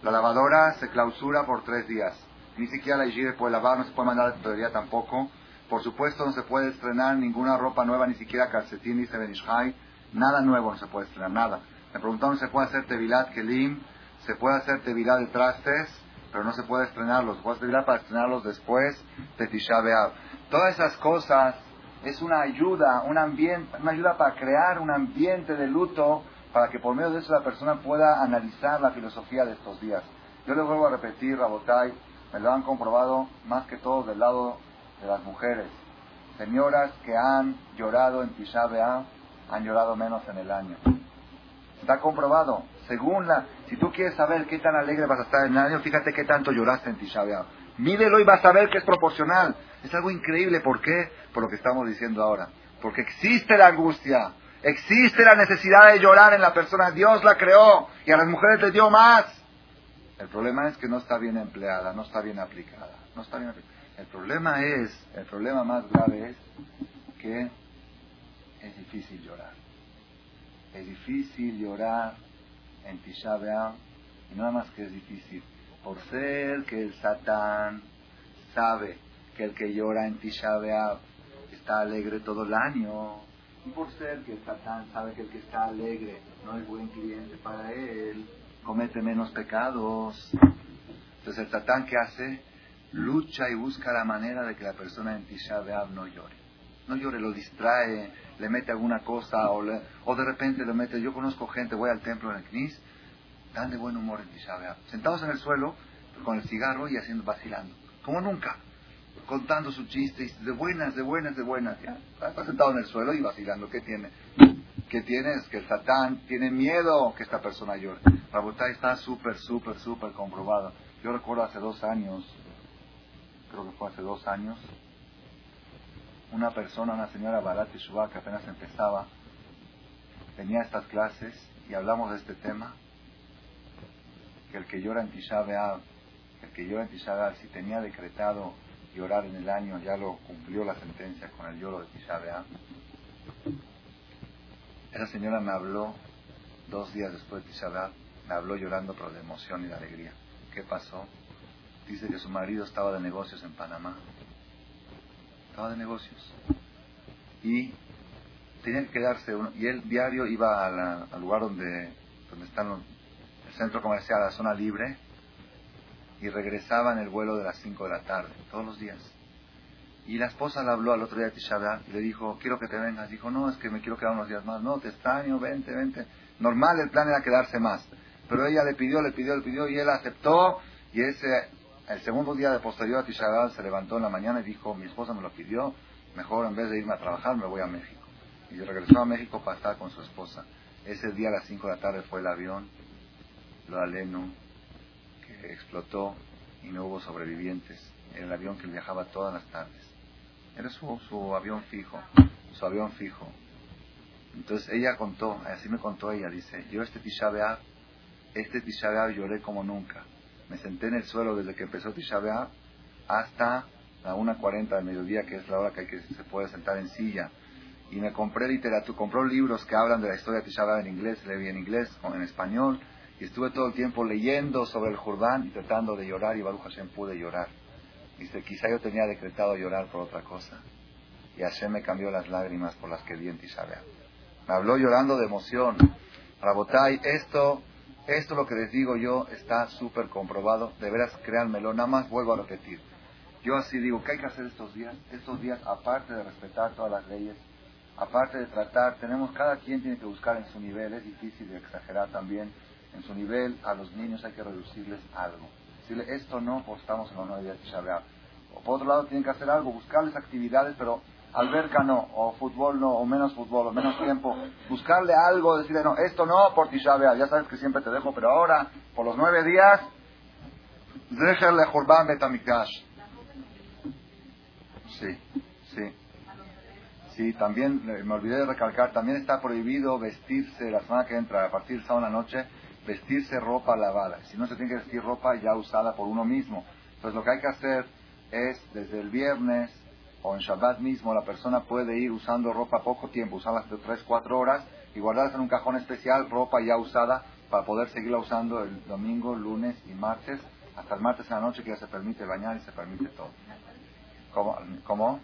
La lavadora se clausura por tres días. Ni siquiera la higiene puede lavar, no se puede mandar a la tutoría tampoco. Por supuesto, no se puede estrenar ninguna ropa nueva, ni siquiera calcetín, ni sebenishai. Nada nuevo no se puede estrenar, nada. Me preguntaron si se puede hacer tevilat kelim, se puede hacer tevilat de trastes, pero no se puede estrenarlos. Se puede tevilat para estrenarlos después de Tisha Todas esas cosas es una ayuda, un ambiente, una ayuda para crear un ambiente de luto para que por medio de eso la persona pueda analizar la filosofía de estos días. Yo les vuelvo a repetir, Rabotai, me lo han comprobado más que todo del lado de las mujeres. Señoras que han llorado en Tisha han llorado menos en el año. Está comprobado. Según la, si tú quieres saber qué tan alegre vas a estar en el año, fíjate qué tanto lloraste en Tisha Mídelo y vas a ver que es proporcional. Es algo increíble. ¿Por qué? Por lo que estamos diciendo ahora. Porque existe la angustia. Existe la necesidad de llorar en la persona. Dios la creó y a las mujeres les dio más. El problema es que no está bien empleada, no está bien aplicada. No está bien El problema es, el problema más grave es que es difícil llorar. Es difícil llorar en Tisha y nada más que es difícil. Por ser que el Satán sabe que el que llora en Tisha está alegre todo el año y por ser que Satán sabe que el que está alegre no es buen cliente para él, comete menos pecados. Entonces el Satán que hace? Lucha y busca la manera de que la persona en Tisha B'Av no llore. No llore, lo distrae, le mete alguna cosa o, de repente lo mete. Yo conozco gente, voy al templo en el Knis, dan de buen humor en Tisha B'Av. Sentados en el suelo con el cigarro y haciendo vacilando. Como nunca contando su chiste, de buenas, de buenas, de buenas. Ya, está sentado en el suelo y vacilando. ¿Qué tiene? ¿Qué tiene? Es que el Satán tiene miedo que esta persona llore. Rabotay está súper, súper, súper comprobado. Yo recuerdo hace dos años, creo que fue hace dos años, una persona, una señora Barat Shubá, que apenas empezaba, tenía estas clases y hablamos de este tema, que el que llora en Tisha el que llora en Tisha si tenía decretado llorar en el año, ya lo cumplió la sentencia con el lloro de Tisha Esa señora me habló dos días después de Tisha me habló llorando pero de emoción y de alegría. ¿Qué pasó? Dice que su marido estaba de negocios en Panamá. Estaba de negocios. Y tenía que quedarse uno. Y él diario iba al lugar donde, donde están el centro comercial, la zona libre, y regresaba en el vuelo de las 5 de la tarde, todos los días. Y la esposa le habló al otro día de Tisha y le dijo, quiero que te vengas. Dijo, no, es que me quiero quedar unos días más. No, te extraño, vente, vente. Normal, el plan era quedarse más. Pero ella le pidió, le pidió, le pidió y él aceptó. Y ese, el segundo día de posterior a Tisha se levantó en la mañana y dijo, mi esposa me lo pidió, mejor en vez de irme a trabajar me voy a México. Y regresó a México para estar con su esposa. Ese día a las 5 de la tarde fue el avión, lo aleno, explotó y no hubo sobrevivientes. Era el avión que viajaba todas las tardes. Era su, su avión fijo, su avión fijo. Entonces ella contó, así me contó ella, dice, yo este Tisha este Tisha lloré como nunca. Me senté en el suelo desde que empezó Tisha hasta la 1.40 del mediodía, que es la hora que, hay que se puede sentar en silla. Y me compré literatura, compró libros que hablan de la historia de Tisha en inglés, leí en inglés, o en español, y estuve todo el tiempo leyendo sobre el Jordán y tratando de llorar, y Baruch Hashem pude llorar. Dice, quizá yo tenía decretado llorar por otra cosa. Y Hashem me cambió las lágrimas por las que di en Tisha Me habló llorando de emoción. Rabotai, esto, esto lo que les digo yo está súper comprobado. De veras, créanmelo, nada más vuelvo a repetir. Yo así digo, ¿qué hay que hacer estos días? Estos días, aparte de respetar todas las leyes, aparte de tratar, tenemos, cada quien tiene que buscar en su nivel, es difícil de exagerar también, en su nivel a los niños hay que reducirles algo. Decirle, esto no, pues estamos en los nueve días de O por otro lado, tienen que hacer algo, buscarles actividades, pero alberca no, o fútbol no, o menos fútbol, o menos tiempo. Buscarle algo, decirle, no, esto no por Tisha ya sabes que siempre te dejo, pero ahora, por los nueve días, déjenle Jurban Betamikdash. Sí, sí. Sí, también me olvidé de recalcar, también está prohibido vestirse la semana que entra, a partir de sábado en la noche, vestirse ropa lavada. Si no se tiene que vestir ropa ya usada por uno mismo. Entonces lo que hay que hacer es, desde el viernes o en Shabbat mismo, la persona puede ir usando ropa poco tiempo, usarla de 3, 4 horas y guardarse en un cajón especial ropa ya usada para poder seguirla usando el domingo, lunes y martes, hasta el martes en la noche que ya se permite bañar y se permite todo. ¿Cómo? ¿Cómo?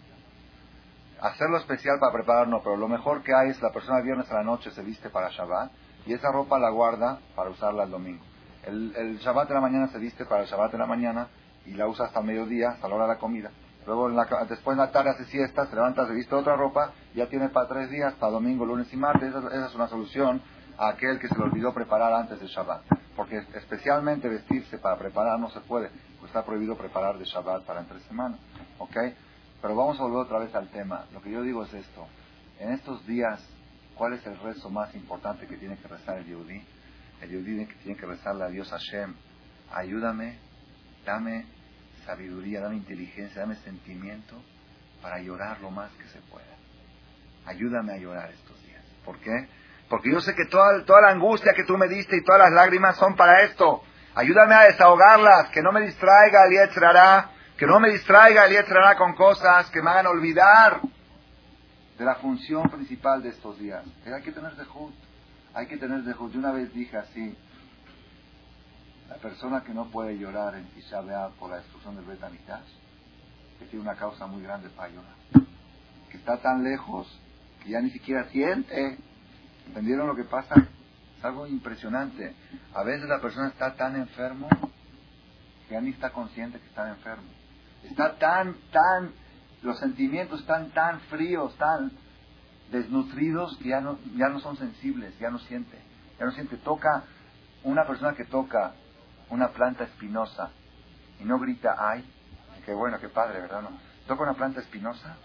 Hacerlo especial para prepararnos, pero lo mejor que hay es la persona el viernes a la noche se viste para Shabbat y esa ropa la guarda para usarla el domingo. El, el Shabbat de la mañana se viste para el Shabbat de la mañana y la usa hasta mediodía, hasta la hora de la comida. Luego después en la tarde hace siesta, se levanta, se viste otra ropa, ya tiene para tres días, para domingo, lunes y martes. Esa, es una solución a aquel que se le olvidó preparar antes del Shabbat. Porque especialmente vestirse para preparar no se puede, pues está prohibido preparar de Shabbat para entre semanas. ¿Ok? Pero vamos a volver otra vez al tema. Lo que yo digo es esto. En estos días, ¿cuál es el rezo más importante que tiene que rezar el Yehudi? El Yehudi tiene que rezarle a Dios Hashem. Ayúdame, dame sabiduría, dame inteligencia, dame sentimiento para llorar lo más que se pueda. Ayúdame a llorar estos días. ¿Por qué? Porque yo sé que toda, toda la angustia que tú me diste y todas las lágrimas son para esto. Ayúdame a desahogarlas, que no me distraiga el Yetzrará que no me distraiga el entrará con cosas que me hagan olvidar de la función principal de estos días. hay que tener dejud. Hay que tener dejud. Yo una vez dije así, la persona que no puede llorar en Tisha por la destrucción del Betamitash, que tiene una causa muy grande para llorar, que está tan lejos que ya ni siquiera siente. ¿Entendieron lo que pasa? Es algo impresionante. A veces la persona está tan enfermo que ya ni está consciente que está enfermo. Está tan, tan, los sentimientos están tan fríos, tan desnutridos que ya no, ya no son sensibles, ya no siente, ya no siente. Toca, una persona que toca una planta espinosa y no grita ay, qué bueno, qué padre, ¿verdad? No. Toca una planta espinosa,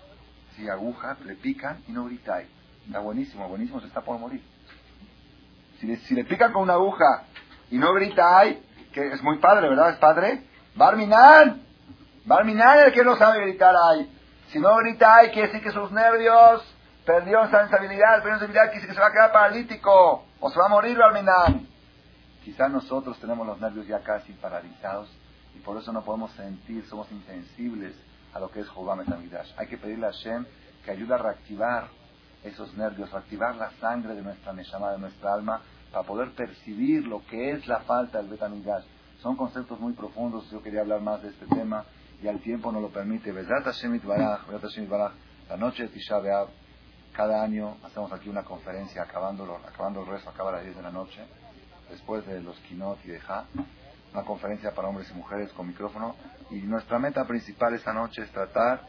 si aguja, le pican y no grita ay. Está buenísimo, buenísimo, se está por morir. Si le, si le pican con una aguja y no grita ay, que es muy padre, ¿verdad? Es padre. Barminan, Barminan el que no sabe gritar ay. Si no grita ay, quiere decir que sus nervios perdió sensibilidad, perdió sensibilidad, quiere decir que se va a quedar paralítico o se va a morir Barminan. Quizás nosotros tenemos los nervios ya casi paralizados y por eso no podemos sentir, somos insensibles a lo que es Jehová Metamidash. Hay que pedirle a Hashem que ayude a reactivar esos nervios, reactivar la sangre de nuestra Neshama, de nuestra alma, para poder percibir lo que es la falta del Betamidash. Son conceptos muy profundos, yo quería hablar más de este tema y al tiempo no lo permite. la noche de Tisha B'Av, Cada año hacemos aquí una conferencia acabando, acabando el rezo, acaba a las 10 de la noche, después de los Kinot y de Ja, una conferencia para hombres y mujeres con micrófono. Y nuestra meta principal esta noche es tratar,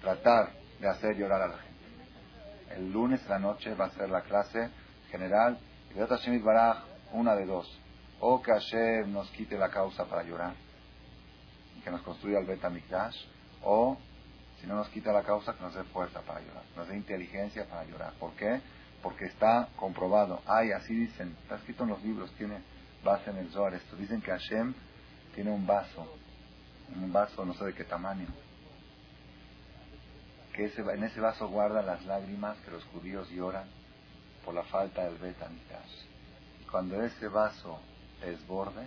tratar de hacer llorar a la gente. El lunes de la noche va a ser la clase general y Baraj, una de dos. O que Hashem nos quite la causa para llorar que nos construya el Bet Mikdash, o si no nos quita la causa, que nos dé fuerza para llorar, nos dé inteligencia para llorar. ¿Por qué? Porque está comprobado. Ay, así dicen, está escrito en los libros, tiene base en el Zohar esto. Dicen que Hashem tiene un vaso, un vaso no sé de qué tamaño, que en ese vaso guarda las lágrimas que los judíos lloran por la falta del Bet Y cuando ese vaso desborde,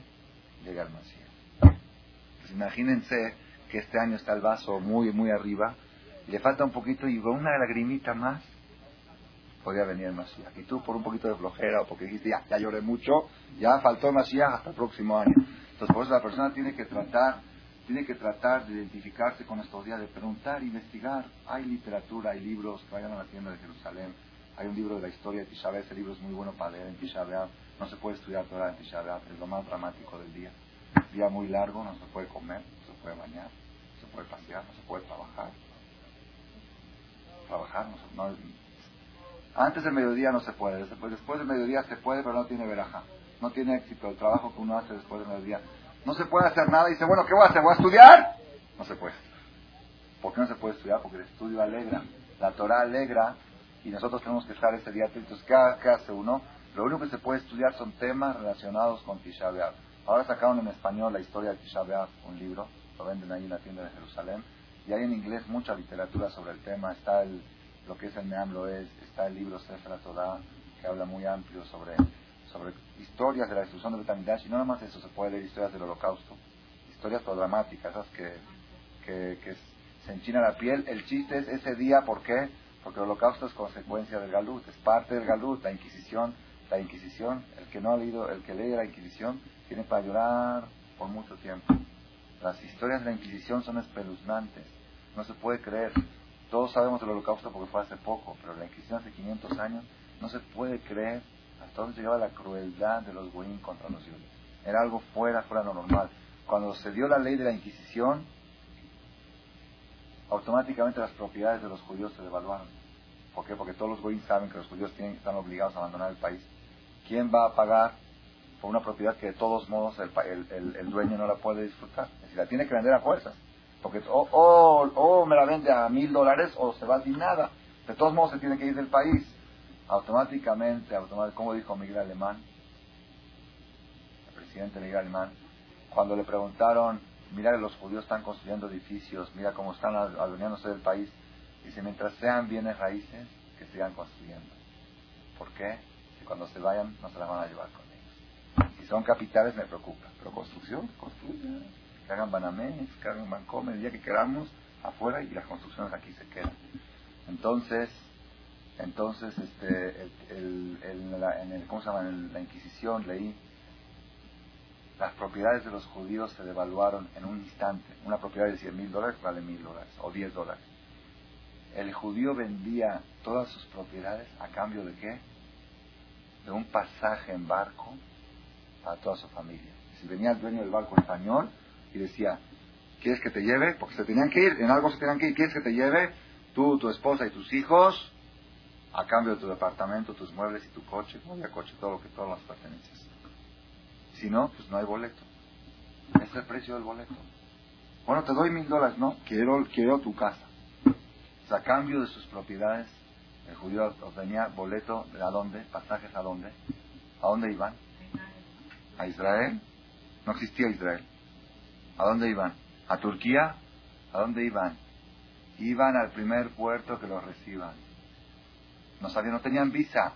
llega el Mashiach. Pues imagínense que este año está el vaso muy, muy arriba, le falta un poquito y con una lagrimita más podría venir el Mashiach. Y tú por un poquito de flojera o porque dijiste, ya, ya lloré mucho, ya faltó el Mashiach hasta el próximo año. Entonces por eso la persona tiene que tratar, tiene que tratar de identificarse con estos días, de preguntar, investigar. Hay literatura, hay libros que vayan a la tienda de Jerusalén. Hay un libro de la historia de Tisha ese libro es muy bueno para leer en Tisha No se puede estudiar toda en Tisha es lo más dramático del día. Día muy largo, no se puede comer, no se puede bañar puede pasear, no se puede trabajar. Trabajar, no, no, antes del mediodía no se puede, después, del mediodía se puede, pero no tiene veraja. No tiene éxito el trabajo que uno hace después del mediodía. No se puede hacer nada y dice, bueno, ¿qué voy a hacer? ¿Voy a estudiar? No se puede. ¿Por qué no se puede estudiar? Porque el estudio alegra, la Torah alegra y nosotros tenemos que estar ese día atentos. ¿Qué, ¿Qué, hace uno? Lo único que se puede estudiar son temas relacionados con Tisha B'Av. Ahora sacaron en español la historia de Tisha un libro lo venden ahí en la tienda de Jerusalén. Y hay en inglés mucha literatura sobre el tema. Está lo que es el Meam es está el libro Sefer Torah, que habla muy amplio sobre, sobre historias de la destrucción de Betamidash. Y no nada más eso, se puede leer historias del holocausto. Historias dramáticas, esas que, que, que se enchina la piel. El chiste es ese día, ¿por qué? Porque el holocausto es consecuencia del galut, es parte del galut, la inquisición. La inquisición, el que no ha leído, el que lee la inquisición, tiene para llorar por mucho tiempo. Las historias de la Inquisición son espeluznantes. No se puede creer. Todos sabemos del holocausto porque fue hace poco, pero la Inquisición hace 500 años no se puede creer hasta dónde llegaba la crueldad de los goyim contra los judíos. Era algo fuera, fuera de lo normal. Cuando se dio la ley de la Inquisición, automáticamente las propiedades de los judíos se devaluaron. ¿Por qué? Porque todos los goyim saben que los judíos tienen, están obligados a abandonar el país. ¿Quién va a pagar una propiedad que de todos modos el, el, dueño no la puede disfrutar. Es decir, la tiene que vender a fuerzas. Porque o, o, me la vende a mil dólares o se va sin nada. De todos modos se tiene que ir del país. Automáticamente, automáticamente como dijo Miguel Alemán, el presidente Miguel Alemán, cuando le preguntaron, mira que los judíos están construyendo edificios, mira cómo están adueñándose del país, dice, mientras sean bienes raíces, que sigan construyendo. ¿Por qué? Que cuando se vayan no se las van a llevar con son capitales me preocupa. Pero construcción, construyan. Que hagan Banamés, que hagan Bancome, el día que queramos, afuera y las construcciones aquí se quedan. Entonces, entonces este, el, en el, ¿cómo se llama? La Inquisición leí las propiedades de los judíos se devaluaron en un instante. Una propiedad de 100 mil dólares vale mil dólares o 10 dólares. El judío vendía todas sus propiedades a cambio de qué? De un pasaje en barco a toda su familia. Si venía el dueño del barco español y decía, ¿quieres que te lleve? Porque se tenían que ir, en algo se tenían que ir, ¿quieres que te lleve? Tú, tu esposa y tus hijos, a cambio de tu departamento, tus muebles y tu coche, no había coche, todo lo que, todas las pertenencias. Si no, pues no hay boleto. Es el precio del boleto. Bueno, te doy mil dólares, no, quiero, quiero tu casa. a cambio de sus propiedades, el judío obtenía boleto, ¿a dónde? Pasajes a dónde? ¿A dónde iban? A Israel, no existía Israel. ¿A dónde iban? ¿A Turquía? ¿A dónde iban? Iban al primer puerto que los reciban. No sabían, no tenían visa.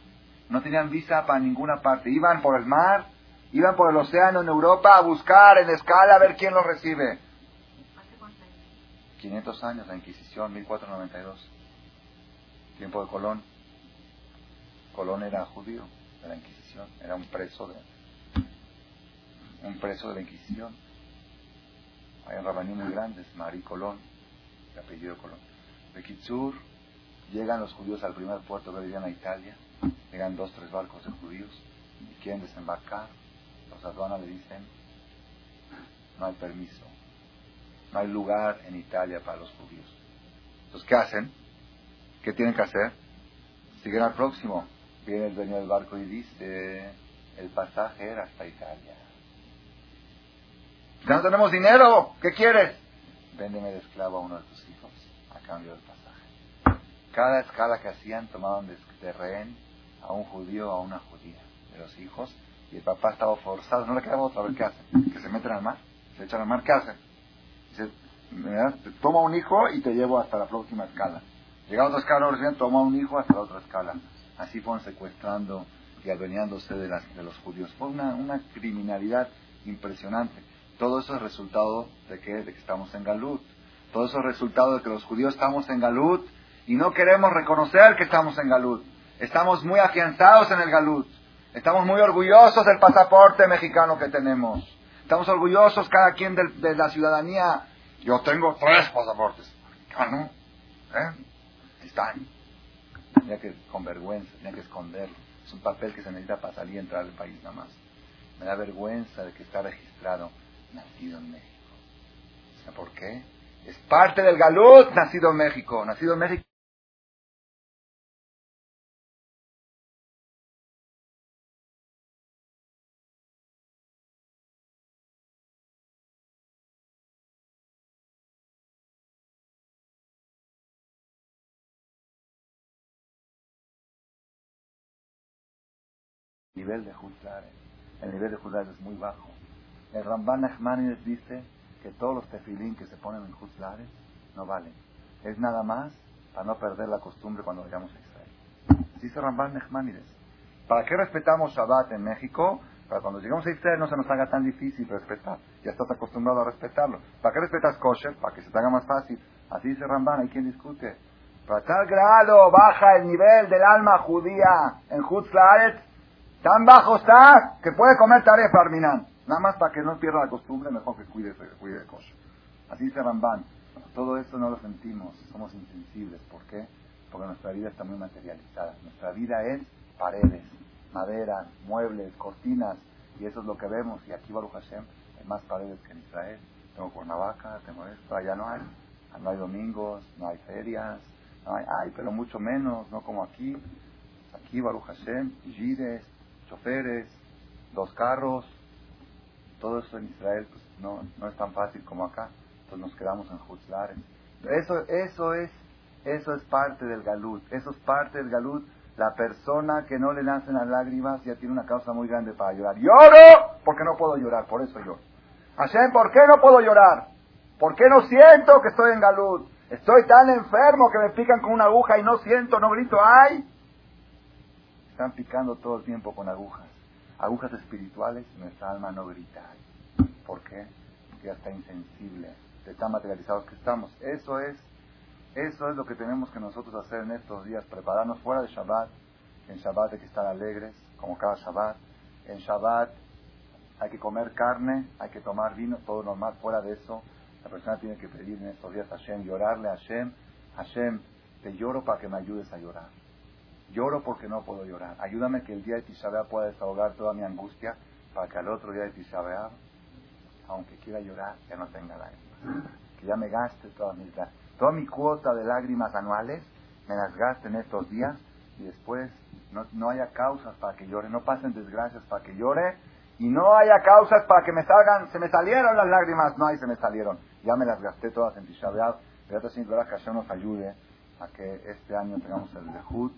No tenían visa para ninguna parte. Iban por el mar, iban por el océano en Europa a buscar en escala a ver quién los recibe. 500 años, la Inquisición, 1492. Tiempo de Colón. Colón era judío de la Inquisición, era un preso de, un preso de la Inquisición. Hay un rabaní muy grande, Marí Colón, de apellido Colón. De Kitsur, Llegan los judíos al primer puerto que vivían a Italia, llegan dos, tres barcos de judíos y quieren desembarcar. Los aduanas le dicen, no hay permiso, no hay lugar en Italia para los judíos. Entonces, ¿qué hacen? ¿Qué tienen que hacer? Siguen al próximo. Viene el dueño del barco y dice, el pasaje era hasta Italia. Ya no tenemos dinero, ¿qué quieres? Véndeme de esclavo a uno de tus hijos a cambio del pasaje. Cada escala que hacían tomaban de, rehén a un judío o a una judía de los hijos y el papá estaba forzado, no le quedaba otra vez, ¿qué hacen? Que se meten al mar, se echan al mar, ¿qué hacen? Dice, toma un hijo y te llevo hasta la próxima escala. Llega otra escala, decían, toma un hijo hasta la otra escala. Así fueron secuestrando y adueñándose de, de los judíos. Fue una, una criminalidad impresionante. Todo eso es resultado de que, estamos en Galut. Todo eso es resultado de que los judíos estamos en Galut y no queremos reconocer que estamos en Galut. Estamos muy afianzados en el Galut. Estamos muy orgullosos del pasaporte mexicano que tenemos. Estamos orgullosos cada quien de, la ciudadanía. Yo tengo tres pasaportes. ¿no? ¿Eh? Están. Tenía que, con vergüenza, tenía que esconderlo. Es un papel que se necesita para salir y entrar al país nada más. Me da vergüenza de que está registrado nacido en México. ¿Sabe por qué? Es parte del galut nacido en México. Nacido en México. El nivel de juzgar, el nivel de juzgar es muy bajo. El Ramban Nachmanides dice que todos los tefilín que se ponen en Juzlares no valen. Es nada más para no perder la costumbre cuando vayamos a Israel. Dice Ramban Nachmanides. ¿Para qué respetamos Shabbat en México? Para cuando lleguemos a Israel no se nos haga tan difícil respetar. Ya estás acostumbrado a respetarlo. ¿Para qué respetas kosher? Para que se te haga más fácil. Así dice Ramban, hay quien discute. Para tal grado baja el nivel del alma judía en Juzlaret, tan bajo está que puede comer tarea Arminan. Nada más para que no pierda la costumbre, mejor que cuide, cuide de cosas. Así dice Ramban. Todo esto no lo sentimos, somos insensibles. ¿Por qué? Porque nuestra vida está muy materializada. Nuestra vida es paredes, madera, muebles, cortinas, y eso es lo que vemos. Y aquí, Baruch Hashem, hay más paredes que en Israel. Tengo Cuernavaca, tengo esto, allá no hay. No hay domingos, no hay ferias, no hay, hay pero mucho menos, no como aquí. Aquí, Baruch Hashem, gires, choferes, dos carros, todo eso en Israel pues, no, no es tan fácil como acá, entonces nos quedamos en Juzlares. Eso, eso, es, eso es parte del galut, eso es parte del galut. La persona que no le nacen las lágrimas ya tiene una causa muy grande para llorar. Lloro porque no puedo llorar, por eso lloro. Hashem, ¿por qué no puedo llorar? ¿Por qué no siento que estoy en galut? Estoy tan enfermo que me pican con una aguja y no siento, no grito, ¡ay! Están picando todo el tiempo con agujas agujas espirituales, nuestra alma no grita. ¿Por qué? Porque ya está insensible, de tan materializados que estamos. Eso es, eso es lo que tenemos que nosotros hacer en estos días, prepararnos fuera de Shabbat. En Shabbat hay que estar alegres, como cada Shabbat. En Shabbat hay que comer carne, hay que tomar vino, todo normal. Fuera de eso, la persona tiene que pedir en estos días a Hashem, llorarle a Hashem. Hashem, te lloro para que me ayudes a llorar. Lloro porque no puedo llorar. Ayúdame que el día de Tisha pueda desahogar toda mi angustia para que al otro día de Tisha aunque quiera llorar, ya no tenga lágrimas. Que ya me gaste toda mi, toda mi cuota de lágrimas anuales, me las gaste en estos días y después no, no haya causas para que llore, no pasen desgracias para que llore y no haya causas para que me salgan, se me salieron las lágrimas, no hay, se me salieron. Ya me las gasté todas en Tisha B'Av, que Hashem nos ayude a que este año tengamos el dejud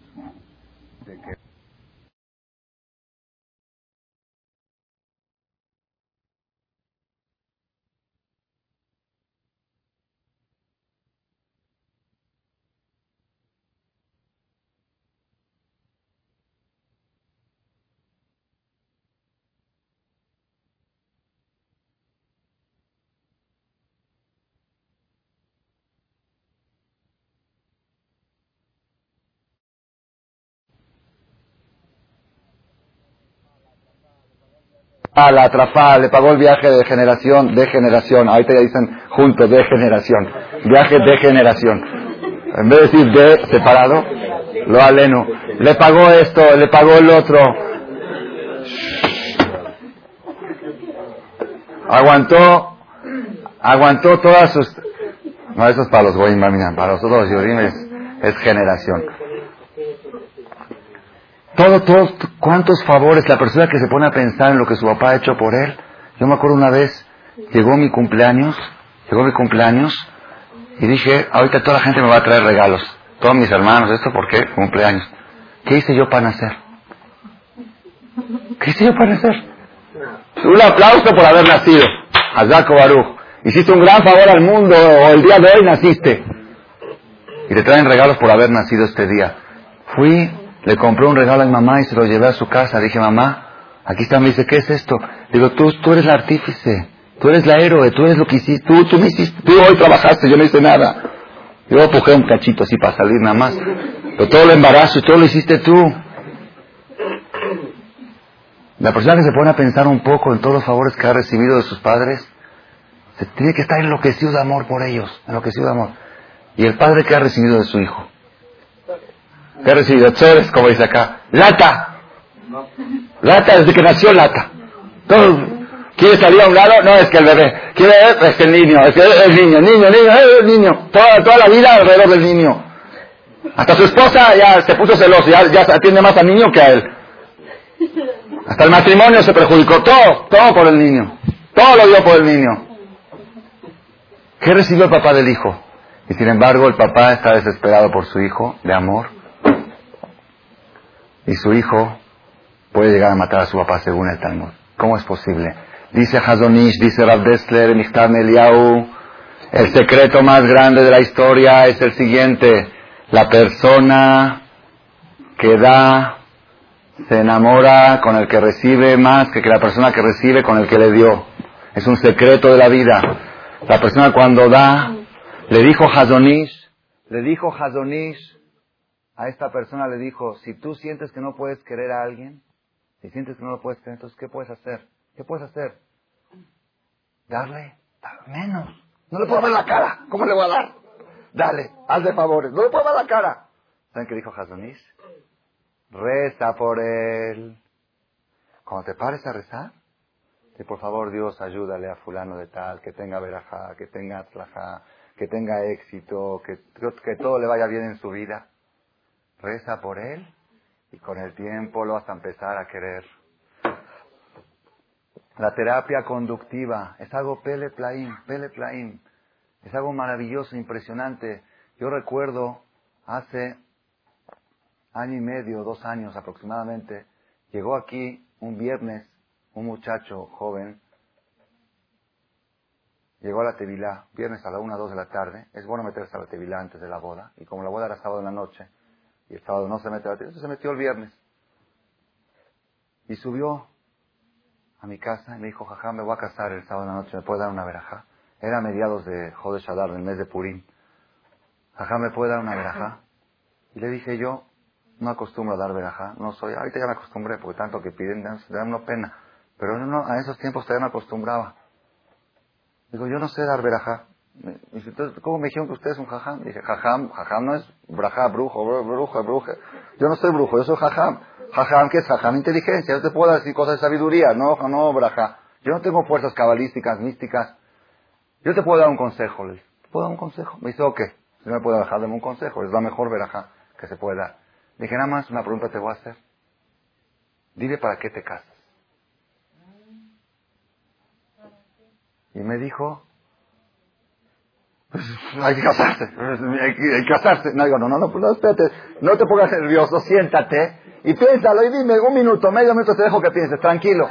de que a la atrafá, le pagó el viaje de generación, de generación. Ahorita ya dicen juntos, de generación. Viaje de generación. En vez de decir de separado, lo aleno. Le pagó esto, le pagó el otro. Aguantó, aguantó todas sus... No, eso es para los goyim, para los otros yorim es generación. Todo, todo, cuántos favores la persona que se pone a pensar en lo que su papá ha hecho por él. Yo me acuerdo una vez, llegó mi cumpleaños, llegó mi cumpleaños, y dije, ahorita toda la gente me va a traer regalos. Todos mis hermanos, ¿esto por qué? Cumpleaños. ¿Qué hice yo para nacer? ¿Qué hice yo para nacer? Un aplauso por haber nacido. Azako Baruch. Hiciste un gran favor al mundo, o el día de hoy naciste. Y te traen regalos por haber nacido este día. Fui, le compré un regalo a mi mamá y se lo llevé a su casa. Dije, mamá, aquí está, me dice, ¿qué es esto? Digo, tú, tú eres el artífice. Tú eres la héroe, tú eres lo que hiciste, tú, tú me hiciste, tú hoy trabajaste, yo no hice nada. Yo empujé un cachito así para salir nada más. Pero todo el embarazo y todo lo hiciste tú. La persona que se pone a pensar un poco en todos los favores que ha recibido de sus padres, se tiene que estar enloquecido de amor por ellos, enloquecido de amor. Y el padre que ha recibido de su hijo. ¿Qué ha recibido? Chores, como dice acá. Lata. Lata desde que nació lata. Todo, ¿Quiere salir a un lado? No, es que el bebé. ¿Quiere Es que el niño. Es que el niño, niño, niño, el niño. Toda, toda la vida alrededor del niño. Hasta su esposa ya se puso celosa, ya, ya atiende más al niño que a él. Hasta el matrimonio se perjudicó. Todo, todo por el niño. Todo lo dio por el niño. ¿Qué recibió el papá del hijo? Y sin embargo el papá está desesperado por su hijo de amor. Y su hijo puede llegar a matar a su papá según el Talmud. ¿Cómo es posible? Dice Hazonish, dice Rav Dessler, Michtam Eliyahu, el secreto más grande de la historia es el siguiente. La persona que da se enamora con el que recibe más que, que la persona que recibe con el que le dio. Es un secreto de la vida. La persona cuando da, le dijo Hazonish, le dijo Hazonish, a esta persona le dijo, si tú sientes que no puedes querer a alguien, si sientes que no lo puedes querer, entonces ¿qué puedes hacer? ¿Qué puedes hacer? Darle menos. No le puedo ver la cara. ¿Cómo le voy a dar? Dale, hazle favores. No le puedo ver la cara. ¿Saben qué dijo Hazonis? Reza por él. Cuando te pares a rezar, que por favor Dios ayúdale a fulano de tal, que tenga verajá, que tenga atlajá, que tenga éxito, que, que todo le vaya bien en su vida. Reza por él y con el tiempo lo vas a empezar a querer. La terapia conductiva es algo pele plaim. Es algo maravilloso, impresionante. Yo recuerdo hace año y medio, dos años aproximadamente, llegó aquí un viernes un muchacho joven, llegó a la Tevilá, viernes a la una, dos de la tarde, es bueno meterse a la Tevilá antes de la boda, y como la boda era sábado en la noche, y el sábado no se mete a la Tevilá, se metió el viernes. Y subió a mi casa y me dijo, jajá, me voy a casar el sábado en la noche, ¿me puede dar una verajá? Era a mediados de Jodesh Adar, del mes de Purim. Jajá, ¿me puede dar una verajá? Y le dije yo, no acostumbro a dar verajá, no soy, ahorita ya me acostumbré, porque tanto que piden, dan, dan una pena. Pero no, a esos tiempos todavía me acostumbraba. Digo, yo no sé dar verajá. Entonces, ¿cómo me dijeron que usted es un jajam? Dije, jajam, jajam no es brajá, brujo, brujo, brujo. Yo no soy brujo, yo soy jajam. Jajam, ¿qué es jajam? Inteligencia. Yo te puedo decir cosas de sabiduría, no, no, braja. Yo no tengo fuerzas cabalísticas, místicas. Yo te puedo dar un consejo. ¿Le puedo dar un consejo? Me dice, ok. Si no me puede dejar, dame un consejo. Es la mejor veraja que se puede dar. dije, nada más una pregunta te voy a hacer. Dime para qué te casas. Y me dijo, hay que casarse, hay que, casarse. No digo, no, no, no, no, espérate, no te pongas nervioso, siéntate y piénsalo y dime un minuto, medio minuto te dejo que pienses, tranquilo.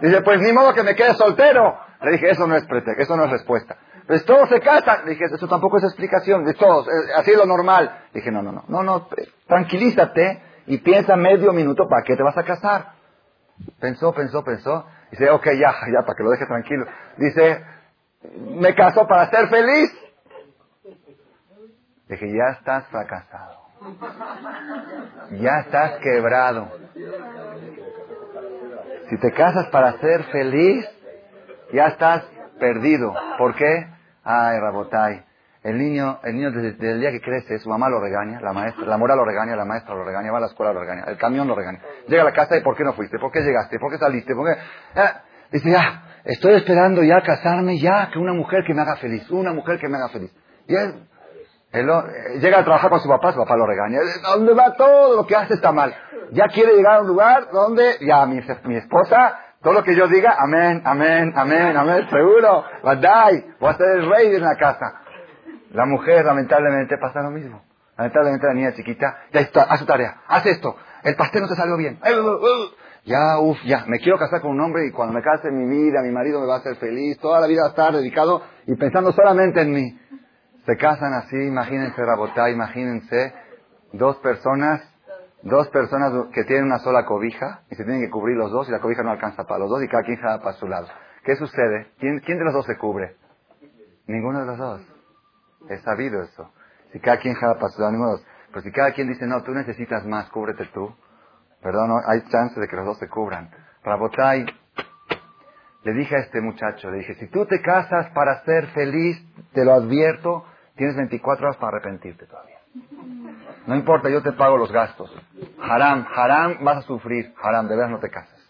Dice, pues ni modo que me quede soltero. Le dije, eso no es pretexto, eso no es respuesta. Pues todos se casan. Le dije, eso tampoco es explicación, de todos, así es lo normal. Le dije, no, no, no, no, no, tranquilízate y piensa medio minuto para qué te vas a casar. Pensó, pensó, pensó. Dice, ok, ya, ya, para que lo deje tranquilo. Dice, me caso para ser feliz. Le dije, ya estás fracasado. Ya estás quebrado. Si te casas para ser feliz, ya estás perdido. ¿Por qué? Ay, Rabotai. El niño, el niño desde, desde el día que crece, su mamá lo regaña, la maestra, la mora lo regaña, la maestra lo regaña, va a la escuela lo regaña, el camión lo regaña. Llega a la casa y ¿por qué no fuiste? ¿Por qué llegaste? ¿Por qué saliste? ¿Por qué? Ah, dice, ya, estoy esperando ya casarme, ya, que una mujer que me haga feliz, una mujer que me haga feliz. Y él, él lo- eh, llega a trabajar con su papá, su papá lo regaña. ¿Dónde va todo lo que hace está mal? Ya quiere llegar a un lugar donde, ya, mi, mi esposa, todo lo que yo diga, amén, amén, amén, amén, seguro, Badai, voy a ser el rey de la casa. La mujer, lamentablemente, pasa lo mismo. Lamentablemente, la niña chiquita, ya está, haz su tarea, haz esto, el pastel no te salió bien. Ya, uff, ya, me quiero casar con un hombre y cuando me case mi vida, mi marido me va a hacer feliz, toda la vida va a estar dedicado y pensando solamente en mí. Se casan así, imagínense, Rabotá, imagínense, dos personas, dos personas que tienen una sola cobija y se tienen que cubrir los dos y la cobija no alcanza para los dos y cada quien jala para su lado. ¿Qué sucede? ¿Quién, quién de los dos se cubre? Ninguno de los dos. Es sabido eso. Si cada quien jala para su lado, ninguno de los dos. Pero si cada quien dice, no, tú necesitas más, cúbrete tú. Perdón, no, hay chance de que los dos se cubran. Rabotai, le dije a este muchacho, le dije, si tú te casas para ser feliz, te lo advierto, tienes 24 horas para arrepentirte todavía. No importa, yo te pago los gastos. Haram, haram, vas a sufrir. Haram, de veras no te casas.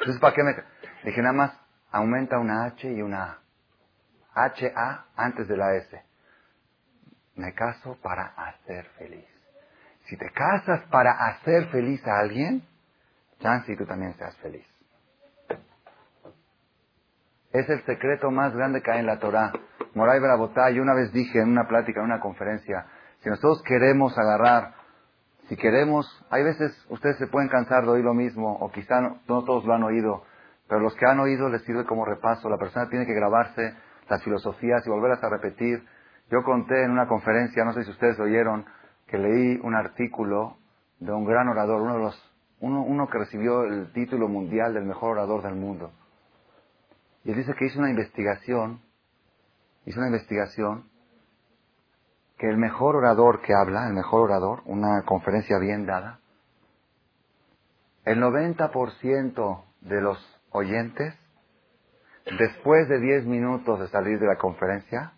Entonces, ¿para qué me...? Dije, nada más, aumenta una H y una A. H-A antes de la S. Me caso para hacer feliz. Si te casas para hacer feliz a alguien, chance y tú también seas feliz. Es el secreto más grande que hay en la Torah. Moray Barabotá, yo una vez dije en una plática, en una conferencia, si nosotros queremos agarrar, si queremos, hay veces ustedes se pueden cansar de oír lo mismo, o quizá no, todos lo han oído, pero los que han oído les sirve como repaso. La persona tiene que grabarse las filosofías y volverlas a repetir. Yo conté en una conferencia, no sé si ustedes oyeron, que leí un artículo de un gran orador, uno de los, uno, uno que recibió el título mundial del mejor orador del mundo. Y él dice que hizo una investigación, hizo una investigación que el mejor orador que habla, el mejor orador, una conferencia bien dada, el 90% de los oyentes, después de 10 minutos de salir de la conferencia,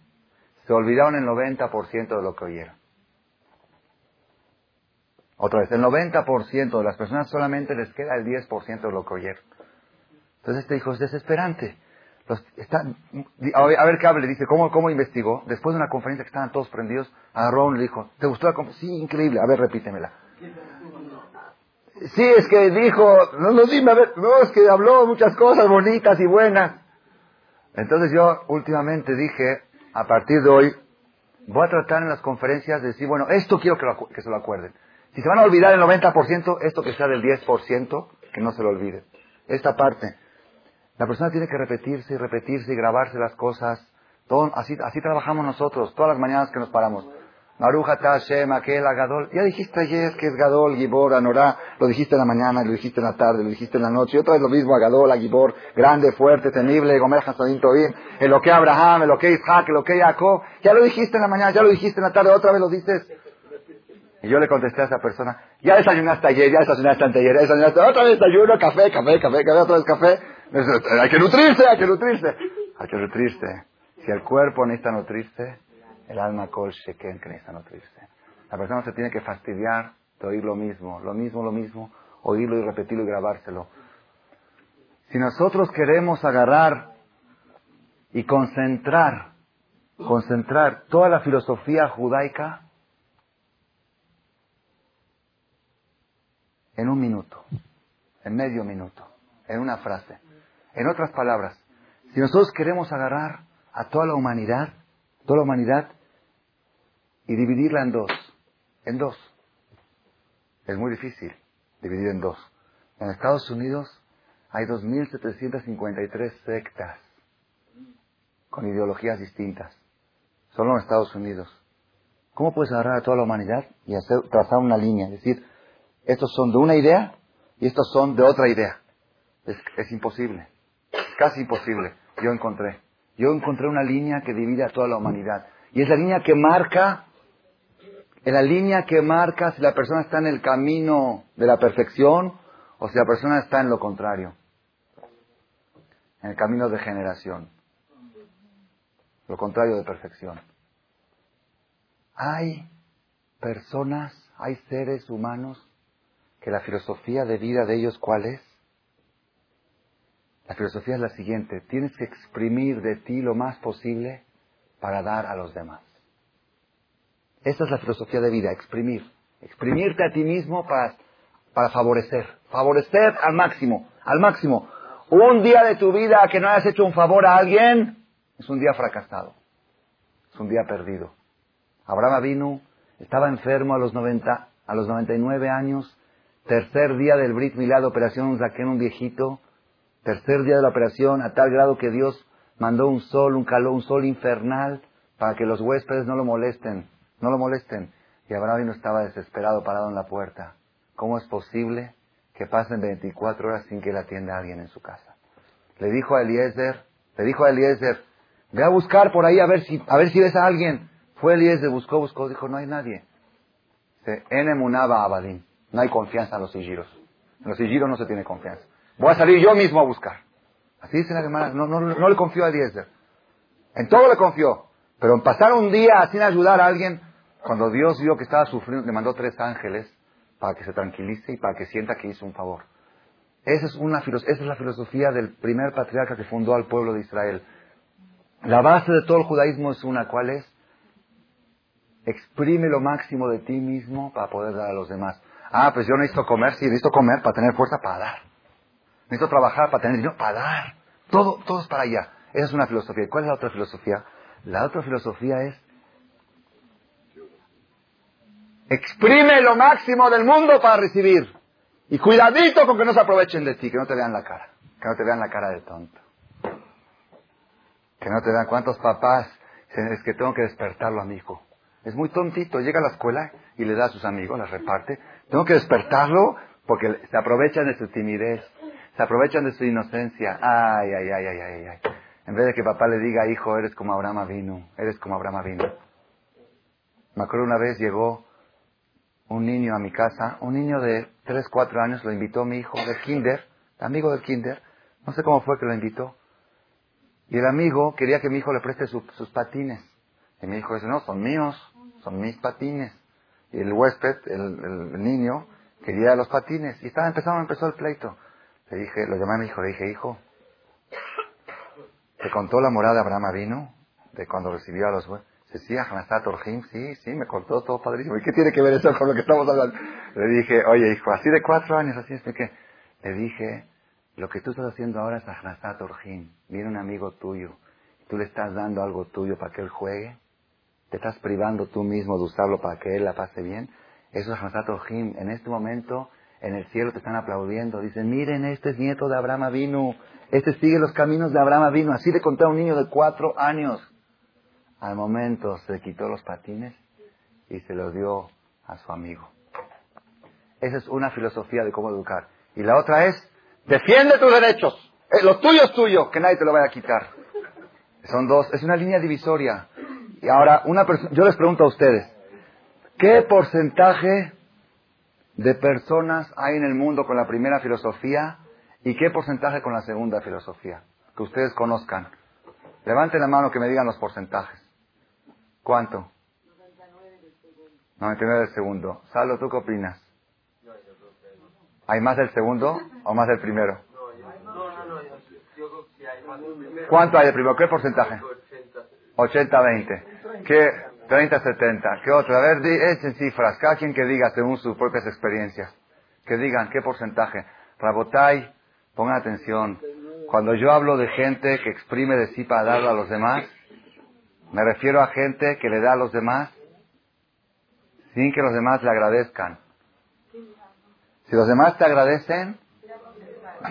se olvidaron el 90% de lo que oyeron. Otra vez, el 90% de las personas solamente les queda el 10% de lo que oyeron. Entonces este hijo es desesperante. Los, a, ver, a qué hable, dice, ¿cómo, ¿cómo investigó? Después de una conferencia que estaban todos prendidos, uno y le dijo, ¿te gustó la conferencia? Sí, increíble, a ver, repítemela. Sí, es que dijo, no, no, dime, a ver, no, es que habló muchas cosas bonitas y buenas. Entonces yo últimamente dije, a partir de hoy, voy a tratar en las conferencias de decir, bueno, esto quiero que, lo, que se lo acuerden. Si se van a olvidar el 90%, esto que sea del 10%, que no se lo olviden. Esta parte. La persona tiene que repetirse y repetirse y grabarse las cosas. Todo, así, así trabajamos nosotros, todas las mañanas que nos paramos. Maruja Tashem, aquel Gadol. Ya dijiste ayer que es Gadol, Gibor, Anorá. Lo dijiste en la mañana, lo dijiste en la tarde, lo dijiste en la noche. Y otra vez lo mismo a Gadol, a Gibor. Grande, fuerte, temible, Gomer Hasadim Tovim. El lo que Abraham, lo que Isaac, el lo que Jacob. Ya lo dijiste en la mañana, ya lo dijiste en la tarde, otra vez lo dices. Y yo le contesté a esa persona, ya desayunaste ayer, ya desayunaste anteayer, ya desayunaste, otra vez desayuno, café, café, café, café, otra vez café. Hay que nutrirse, hay que nutrirse. Hay que nutrirse. Si el cuerpo necesita nutrirse, el alma kol que necesita nutrirse. La persona se tiene que fastidiar de oír lo mismo, lo mismo, lo mismo, oírlo y repetirlo y grabárselo. Si nosotros queremos agarrar y concentrar, concentrar toda la filosofía judaica en un minuto, en medio minuto, en una frase. En otras palabras, si nosotros queremos agarrar a toda la humanidad, toda la humanidad, y dividirla en dos, en dos, es muy difícil dividir en dos. En Estados Unidos hay 2.753 sectas con ideologías distintas, solo en Estados Unidos. ¿Cómo puedes agarrar a toda la humanidad y hacer, trazar una línea? Es decir, estos son de una idea y estos son de otra idea. Es, es imposible. Casi imposible. Yo encontré. Yo encontré una línea que divide a toda la humanidad. Y es la línea que marca, es la línea que marca si la persona está en el camino de la perfección o si la persona está en lo contrario. En el camino de generación. Lo contrario de perfección. Hay personas, hay seres humanos que la filosofía de vida de ellos, ¿cuál es? La filosofía es la siguiente, tienes que exprimir de ti lo más posible para dar a los demás. Esa es la filosofía de vida, exprimir. Exprimirte a ti mismo para, para favorecer. Favorecer al máximo, al máximo. Un día de tu vida que no hayas hecho un favor a alguien es un día fracasado. Es un día perdido. Abraham vino, estaba enfermo a los 90, a los 99 años, tercer día del Brit Milá de operación, saqué un viejito, tercer día de la operación, a tal grado que Dios mandó un sol, un calor, un sol infernal, para que los huéspedes no lo molesten, no lo molesten. Y Abraham estaba desesperado, parado en la puerta. ¿Cómo es posible que pasen 24 horas sin que le atienda a alguien en su casa? Le dijo a Eliezer, le dijo a Eliezer, ve a buscar por ahí a ver si, a ver si ves a alguien. Fue Eliezer, buscó, buscó, dijo, no hay nadie. Se enemunaba Abadín. No hay confianza en los sigiros. En los sigiros no se tiene confianza. Voy a salir yo mismo a buscar. Así dice la hermana, no, no, no le confió a Eliezer. En todo le confió. Pero en pasar un día sin ayudar a alguien, cuando Dios vio que estaba sufriendo, le mandó tres ángeles para que se tranquilice y para que sienta que hizo un favor. Esa es, una, esa es la filosofía del primer patriarca que fundó al pueblo de Israel. La base de todo el judaísmo es una, ¿cuál es? Exprime lo máximo de ti mismo para poder dar a los demás. Ah, pues yo necesito comer, sí, necesito comer para tener fuerza para dar. Necesito trabajar para tener dinero para dar. Todo, todo es para allá. Esa es una filosofía. ¿Cuál es la otra filosofía? La otra filosofía es Exprime lo máximo del mundo para recibir. Y cuidadito con que no se aprovechen de ti, que no te vean la cara. Que no te vean la cara de tonto. Que no te vean cuántos papás es que tengo que despertarlo a mi hijo. Es muy tontito, llega a la escuela y le da a sus amigos, las reparte. Tengo que despertarlo porque se aprovechan de su timidez, se aprovechan de su inocencia. Ay, ay, ay, ay, ay, ay. En vez de que papá le diga, hijo, eres como Abraham vino, eres como Abraham vino. Me acuerdo una vez llegó un niño a mi casa, un niño de 3, 4 años, lo invitó mi hijo del kinder, amigo del kinder, no sé cómo fue que lo invitó. Y el amigo quería que mi hijo le preste sus patines. Y mi hijo dice, no, son míos, son mis patines. Y el huésped, el, niño, quería los patines. Y estaba empezando, empezó el pleito. Le dije, lo llamé a mi hijo, le dije, hijo, ¿te contó la morada Abraham vino? De cuando recibió a los Orjim, sí, sí, me contó todo padrísimo. ¿Y qué tiene que ver eso con lo que estamos hablando? Le dije, oye hijo, así de cuatro años, así expliqué. Le dije, lo que tú estás haciendo ahora es Ahnasat Orjim. Viene un amigo tuyo, tú le estás dando algo tuyo para que él juegue, te estás privando tú mismo de usarlo para que él la pase bien. Eso es Ahnasat Orjim. En este momento, en el cielo te están aplaudiendo. Dicen, miren, este es nieto de Abraham vino, este sigue los caminos de Abraham vino. Así le conté a un niño de cuatro años. Al momento se quitó los patines y se los dio a su amigo. Esa es una filosofía de cómo educar. Y la otra es, defiende tus derechos. Eh, lo tuyo es tuyo, que nadie te lo vaya a quitar. Son dos, es una línea divisoria. Y ahora, una yo les pregunto a ustedes, ¿qué porcentaje de personas hay en el mundo con la primera filosofía y qué porcentaje con la segunda filosofía? Que ustedes conozcan. Levanten la mano que me digan los porcentajes. ¿Cuánto? 99 del segundo. Salo, ¿tú qué opinas? ¿Hay más del segundo o más del primero? ¿Cuánto hay del primero? ¿Qué porcentaje? 80-20. ¿Qué? 30-70. ¿Qué otro? A ver, echen cifras. Cada quien que diga según sus propias experiencias. Que digan qué porcentaje. Rabotay, pongan atención. Cuando yo hablo de gente que exprime de sí para darlo a los demás, me refiero a gente que le da a los demás sin que los demás le agradezcan. Si los demás te agradecen,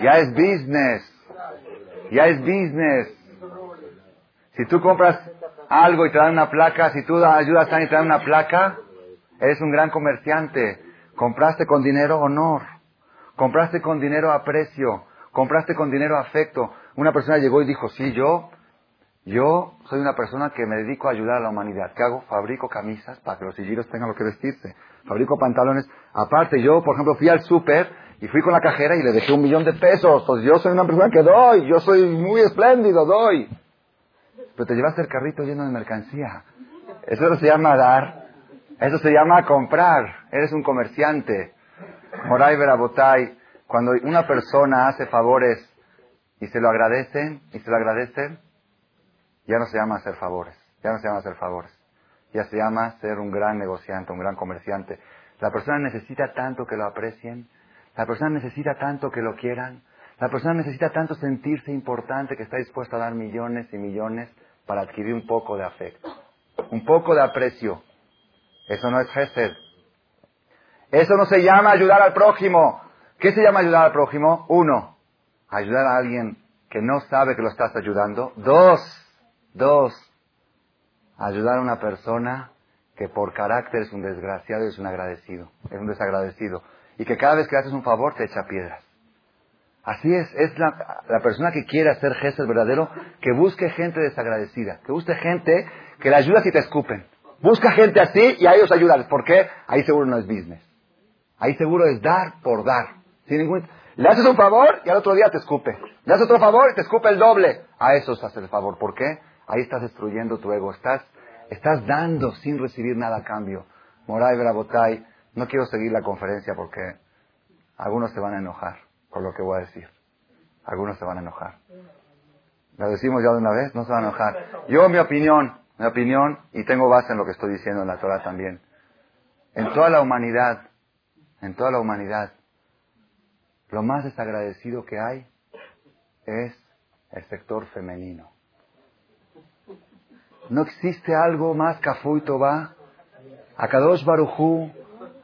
ya es business. Ya es business. Si tú compras algo y te dan una placa, si tú ayudas a alguien y te dan una placa, eres un gran comerciante. Compraste con dinero honor. Compraste con dinero aprecio. Compraste con dinero afecto. Una persona llegó y dijo, sí, yo yo soy una persona que me dedico a ayudar a la humanidad. ¿Qué hago? Fabrico camisas para que los sigiros tengan lo que vestirse. Fabrico pantalones. Aparte, yo, por ejemplo, fui al súper y fui con la cajera y le dejé un millón de pesos. Pues yo soy una persona que doy. Yo soy muy espléndido, doy. Pero te llevaste el carrito lleno de mercancía. Eso se llama dar Eso se llama comprar. Eres un comerciante. Moray Verabotay, cuando una persona hace favores y se lo agradecen, y se lo agradecen, ya no se llama hacer favores. Ya no se llama hacer favores. Ya se llama ser un gran negociante, un gran comerciante. La persona necesita tanto que lo aprecien. La persona necesita tanto que lo quieran. La persona necesita tanto sentirse importante que está dispuesta a dar millones y millones para adquirir un poco de afecto. Un poco de aprecio. Eso no es gesed. Eso no se llama ayudar al prójimo. ¿Qué se llama ayudar al prójimo? Uno, ayudar a alguien que no sabe que lo estás ayudando. Dos, dos, ayudar a una persona que por carácter es un desgraciado y es un agradecido, es un desagradecido. Y que cada vez que haces un favor te echa piedras. Así es, es la, la persona que quiere hacer gestos verdadero, que busque gente desagradecida, que busque gente que le ayuda si te escupen. Busca gente así y a ellos ayudarles. ¿Por qué? Ahí seguro no es business. Ahí seguro es dar por dar. Sin ningún... Le haces un favor y al otro día te escupe. Le haces otro favor y te escupe el doble. A eso se hace el favor. ¿Por qué? Ahí estás destruyendo tu ego. Estás, estás dando sin recibir nada a cambio. Moray Brabotay, no quiero seguir la conferencia porque algunos se van a enojar con lo que voy a decir. Algunos se van a enojar. ¿Lo decimos ya de una vez? No se van a enojar. Yo, mi opinión, mi opinión, y tengo base en lo que estoy diciendo en la Torah también. En toda la humanidad, en toda la humanidad, lo más desagradecido que hay es el sector femenino. No existe algo más Kafu y. Akadosh Barujú,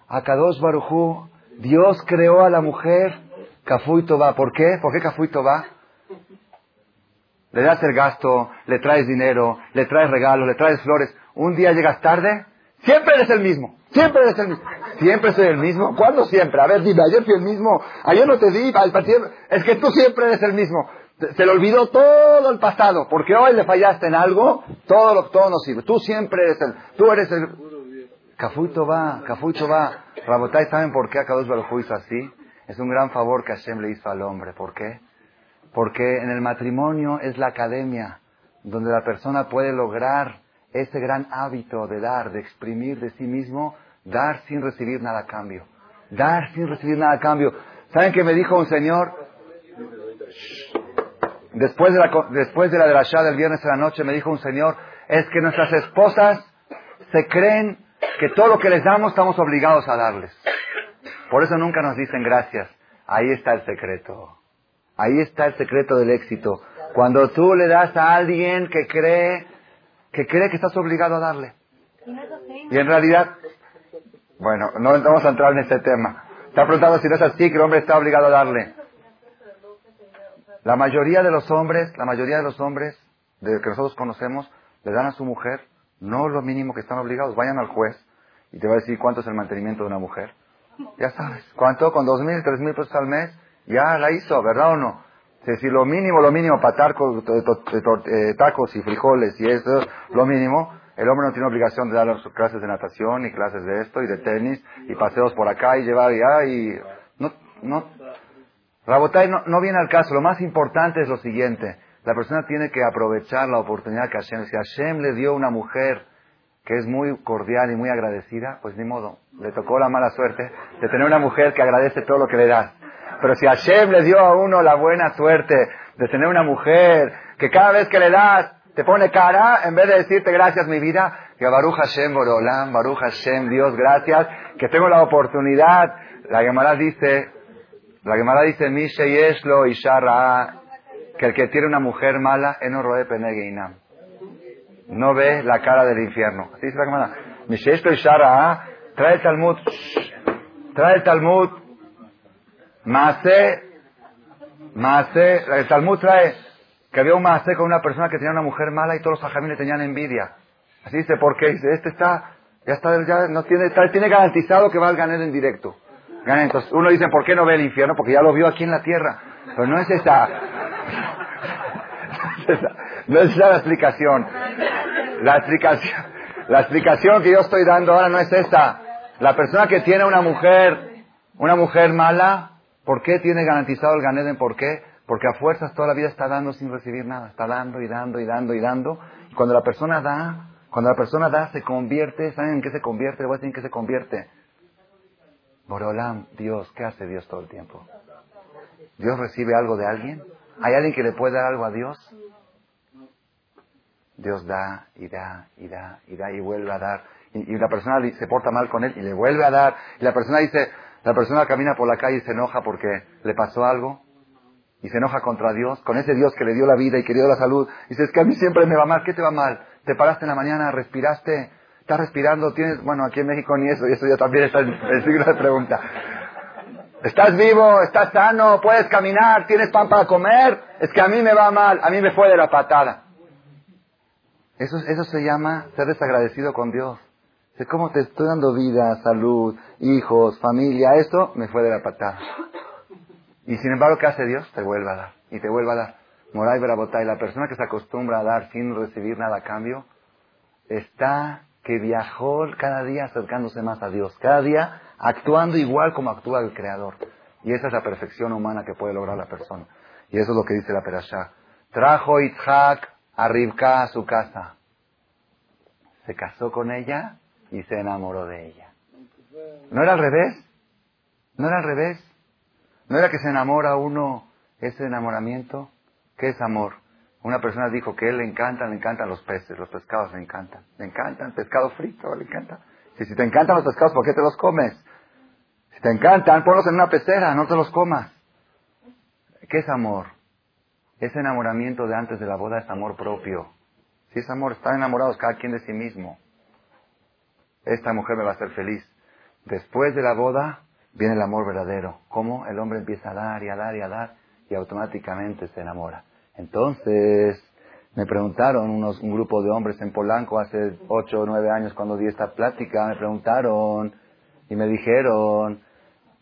Akadosh Barujú, Dios creó a la mujer Kafu y Toba. ¿Por qué? ¿Por qué Kafu y Toba? Le das el gasto, le traes dinero, le traes regalos, le traes flores. Un día llegas tarde, siempre eres el mismo. Siempre eres el mismo. Siempre soy el mismo. ¿Cuándo siempre? A ver, dime, ayer fui el mismo. Ayer no te di, al Es que tú siempre eres el mismo. Se le olvidó todo el pasado, porque hoy le fallaste en algo, todo lo todo no sirve. Tú siempre eres el, tú eres el. Cafuito va, Cafuito va. Rabotai, ¿saben por qué Akadosh Baruj hizo así? Es un gran favor que Hashem le hizo al hombre. ¿Por qué? Porque en el matrimonio es la academia donde la persona puede lograr ese gran hábito de dar, de exprimir de sí mismo, dar sin recibir nada a cambio. Dar sin recibir nada a cambio. ¿Saben qué me dijo un señor? Después de la, después de la Shah del viernes de la noche me dijo un señor, es que nuestras esposas se creen que todo lo que les damos estamos obligados a darles. Por eso nunca nos dicen gracias. Ahí está el secreto. Ahí está el secreto del éxito. Cuando tú le das a alguien que cree que cree que estás obligado a darle. Y en realidad, bueno, no vamos a entrar en ese tema. Está preguntando si no es así, que el hombre está obligado a darle. La mayoría de los hombres, la mayoría de los hombres de que nosotros conocemos, le dan a su mujer no lo mínimo que están obligados. Vayan al juez y te va a decir cuánto es el mantenimiento de una mujer. Ya sabes, ¿cuánto? Con dos mil, tres mil pesos al mes, ya la hizo, ¿verdad o no? Decir, lo mínimo, lo mínimo para tacos, eh, tacos y frijoles y eso, lo mínimo, el hombre no tiene obligación de dar clases de natación y clases de esto y de tenis y paseos por acá y llevar allá y no, no, Rabotay no, no viene al caso. Lo más importante es lo siguiente. La persona tiene que aprovechar la oportunidad que Hashem, si Hashem le dio una mujer que es muy cordial y muy agradecida, pues ni modo, le tocó la mala suerte de tener una mujer que agradece todo lo que le das. Pero si Hashem le dio a uno la buena suerte de tener una mujer que cada vez que le das te pone cara, en vez de decirte gracias mi vida, que Baruch Hashem Borolam, Baruch Hashem Dios, gracias, que tengo la oportunidad. La Gemara dice, la Gemara dice, Mishe Yeshlo y que el que tiene una mujer mala, eno roe penegeinam. No ve la cara del infierno. Así dice la Gemara. Mishe Yeshlo y trae el Talmud, trae el Talmud, Maase, Maase, el Talmud trae que había un Maase con una persona que tenía una mujer mala y todos los ajamines tenían envidia. Así dice, porque dice, este está, ya está, ya no tiene, está, tiene garantizado que va a ganar en directo. Entonces uno dice, ¿por qué no ve el infierno? Porque ya lo vio aquí en la tierra. Pero no es esa, no es esa la explicación. La explicación, la explicación que yo estoy dando ahora no es esa. La persona que tiene una mujer, una mujer mala, ¿Por qué tiene garantizado el Ganeden? ¿Por qué? Porque a fuerzas toda la vida está dando sin recibir nada. Está dando y dando y dando y dando. Cuando la persona da, Cuando la persona da, se convierte. ¿Saben en qué se convierte? Voy a decir en qué se convierte. Borolam, Dios, ¿qué hace Dios todo el tiempo? ¿Dios recibe algo de alguien? ¿Hay alguien que le puede dar algo a Dios? Dios da y da y da y da y vuelve a dar. Y, y la persona se porta mal con él y le vuelve a dar. Y la persona dice, la persona camina por la calle y se enoja porque le pasó algo. Y se enoja contra Dios, con ese Dios que le dio la vida y que dio la salud. Y dice, es que a mí siempre me va mal. ¿Qué te va mal? Te paraste en la mañana, respiraste, estás respirando, tienes, bueno, aquí en México ni eso, y eso ya también está en el signo de pregunta. Estás vivo, estás sano, puedes caminar, tienes pan para comer. Es que a mí me va mal, a mí me fue de la patada. Eso, eso se llama ser desagradecido con Dios. Es como te estoy dando vida, salud, hijos, familia, esto me fue de la patada. Y sin embargo, ¿qué hace Dios? Te vuelve a dar. Y te vuelve a dar. Moray Brabotay, la persona que se acostumbra a dar sin recibir nada a cambio, está que viajó cada día acercándose más a Dios. Cada día actuando igual como actúa el Creador. Y esa es la perfección humana que puede lograr la persona. Y eso es lo que dice la Perashá. Trajo Itzhak a Rivka a su casa. Se casó con ella y se enamoró de ella. ¿No era al revés? ¿No era al revés? ¿No era que se enamora uno ese enamoramiento? ¿Qué es amor? Una persona dijo que a él le encantan, le encantan los peces, los pescados le encantan. Le encantan, pescado frito, le encanta. Si, si te encantan los pescados, ¿por qué te los comes? Si te encantan, ponlos en una pecera, no te los comas. ¿Qué es amor? Ese enamoramiento de antes de la boda es amor propio. Si es amor, están enamorados cada quien de sí mismo. Esta mujer me va a hacer feliz. Después de la boda viene el amor verdadero. ¿Cómo? El hombre empieza a dar y a dar y a dar y automáticamente se enamora. Entonces, me preguntaron unos, un grupo de hombres en Polanco hace ocho o nueve años cuando di esta plática, me preguntaron y me dijeron,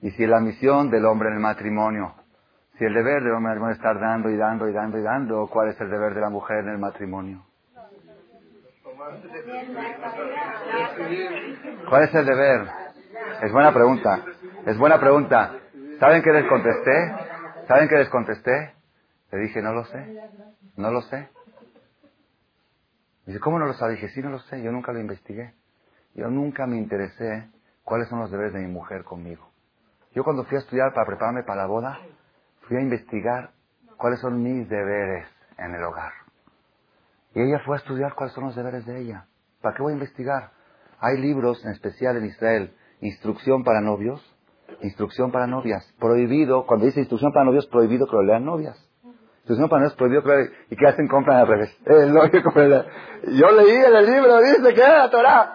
¿y si la misión del hombre en el matrimonio? Si el deber del hombre matrimonio es estar dando y dando y dando y dando, ¿cuál es el deber de la mujer en el matrimonio? ¿Cuál es el deber? Es buena pregunta. Es buena pregunta. ¿Saben qué les contesté? ¿Saben qué les contesté? Le dije, no lo sé. No lo sé. Dice, ¿cómo no lo sabe? Dije, sí, no lo sé. Yo nunca lo investigué. Yo nunca me interesé cuáles son los deberes de mi mujer conmigo. Yo cuando fui a estudiar para prepararme para la boda, fui a investigar cuáles son mis deberes en el hogar. Y ella fue a estudiar cuáles son los deberes de ella. ¿Para qué voy a investigar? Hay libros, en especial en Israel, instrucción para novios, instrucción para novias. Prohibido, cuando dice instrucción para novios, prohibido que lo lean novias. Instrucción para novios, prohibido que lo lean. ¿Y qué hacen? Compran al revés. El novio compra el- Yo leí en el libro, dice que era la Torah.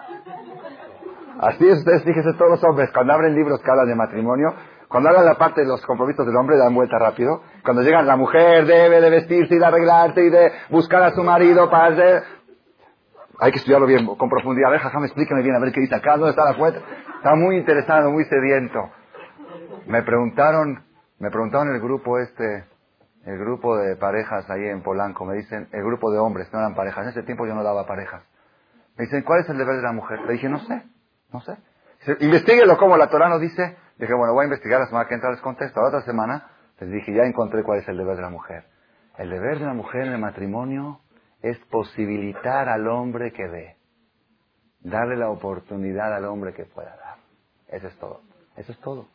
Así es, ustedes fíjense todos los hombres, cuando abren libros que hablan de matrimonio, cuando hablan la parte de los compromisos del hombre, dan vuelta rápido. Cuando llegan, la mujer debe de vestirse y de arreglarse y de buscar a su marido para hacer... Hay que estudiarlo bien, con profundidad. A ver, jajam, explícame bien, a ver qué dice acá, dónde está la fuente. Está muy interesado, muy sediento. Me preguntaron, me preguntaron el grupo este, el grupo de parejas ahí en Polanco, me dicen, el grupo de hombres, no eran parejas. En ese tiempo yo no daba parejas. Me dicen, ¿cuál es el deber de la mujer? Le dije, no sé, no sé. Investíguelo como la Torah nos dice. Dije, bueno, voy a investigar la semana que entra les contesto. La otra semana les dije, ya encontré cuál es el deber de la mujer. El deber de la mujer en el matrimonio es posibilitar al hombre que dé. Darle la oportunidad al hombre que pueda dar. Eso es todo. Eso es todo.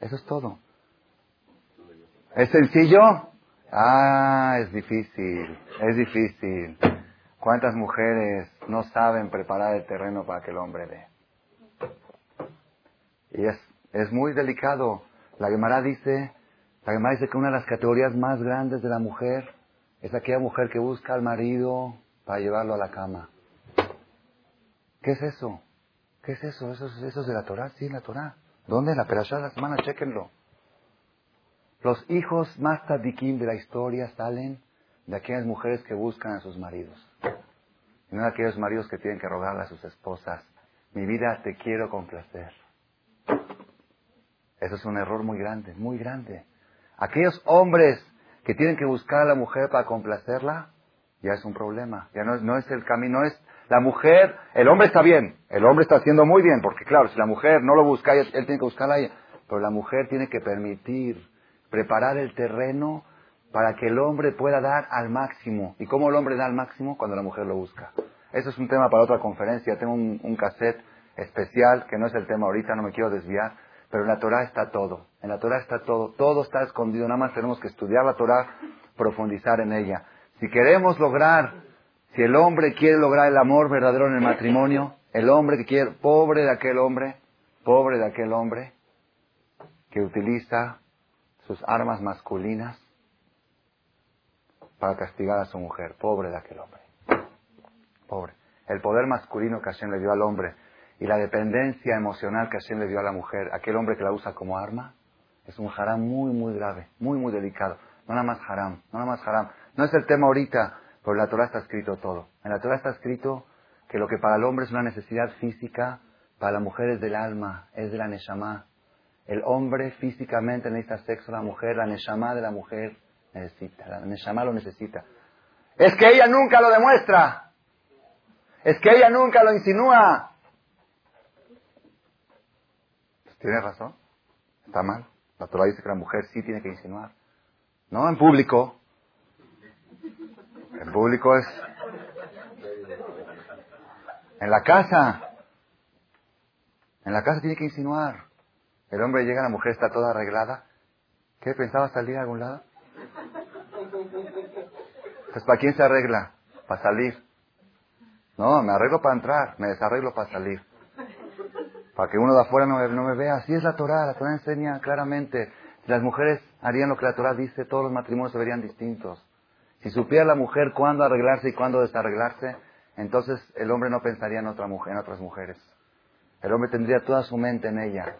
Eso es todo. ¿Es sencillo? Ah, es difícil. Es difícil. ¿Cuántas mujeres no saben preparar el terreno para que el hombre dé? Y es, es muy delicado. La Gemara dice, la Gemara dice que una de las categorías más grandes de la mujer es aquella mujer que busca al marido para llevarlo a la cama. ¿Qué es eso? ¿Qué es eso? ¿Eso, es- eso es de la Torah? Sí, la Torah. ¿Dónde? En la Perashá de la semana, chéquenlo. Los hijos más tadikim de la historia salen de aquellas mujeres que buscan a sus maridos. Y no de aquellos maridos que tienen que rogarle a sus esposas, mi vida te quiero complacer. Eso es un error muy grande, muy grande. Aquellos hombres que tienen que buscar a la mujer para complacerla, ya es un problema. Ya no es, no es el camino, no es la mujer, el hombre está bien, el hombre está haciendo muy bien, porque claro, si la mujer no lo busca, él, tiene que buscarla. Pero la mujer tiene que permitir, preparar el terreno para que el hombre pueda dar al máximo. ¿Y cómo el hombre da al máximo? Cuando la mujer lo busca. Eso es un tema para otra conferencia. Tengo un, un cassette especial, que no es el tema ahorita, no me quiero desviar, pero en la Torah está todo. En la Torah está todo. Todo está escondido. Nada más tenemos que estudiar la Torah, profundizar en ella. Si queremos lograr, si el hombre quiere lograr el amor verdadero en el matrimonio, el hombre que quiere, pobre de aquel hombre, pobre de aquel hombre que utiliza sus armas masculinas para castigar a su mujer. Pobre de aquel hombre. Pobre. El poder masculino que Hashem le dio al hombre y la dependencia emocional que Hashem le dio a la mujer, aquel hombre que la usa como arma, es un haram muy, muy grave, muy, muy delicado. No nada más haram, no nada más haram. No es el tema ahorita, pero en la Torah está escrito todo. En la Torah está escrito que lo que para el hombre es una necesidad física, para la mujer es del alma, es de la neshama. El hombre físicamente necesita sexo, la mujer, la neshama de la mujer necesita, la neshama lo necesita. Es que ella nunca lo demuestra. Es que ella nunca lo insinúa. Pues tiene razón. Está mal. La Torah dice que la mujer sí tiene que insinuar. No en público. En público es en la casa. En la casa tiene que insinuar. El hombre llega, la mujer está toda arreglada. ¿Qué? ¿Pensaba salir a algún lado? Pues ¿para quién se arregla? Para salir. No, me arreglo para entrar, me desarreglo para salir. Para que uno de afuera no me, vea. Así es la Torah. La Torah enseña claramente. Si las mujeres harían lo que la Torah dice, todos los matrimonios se verían distintos. Si supiera la mujer cuándo arreglarse y cuándo desarreglarse, entonces el hombre no pensaría en, otra mujer, en otras mujeres. El hombre tendría toda su mente en ella.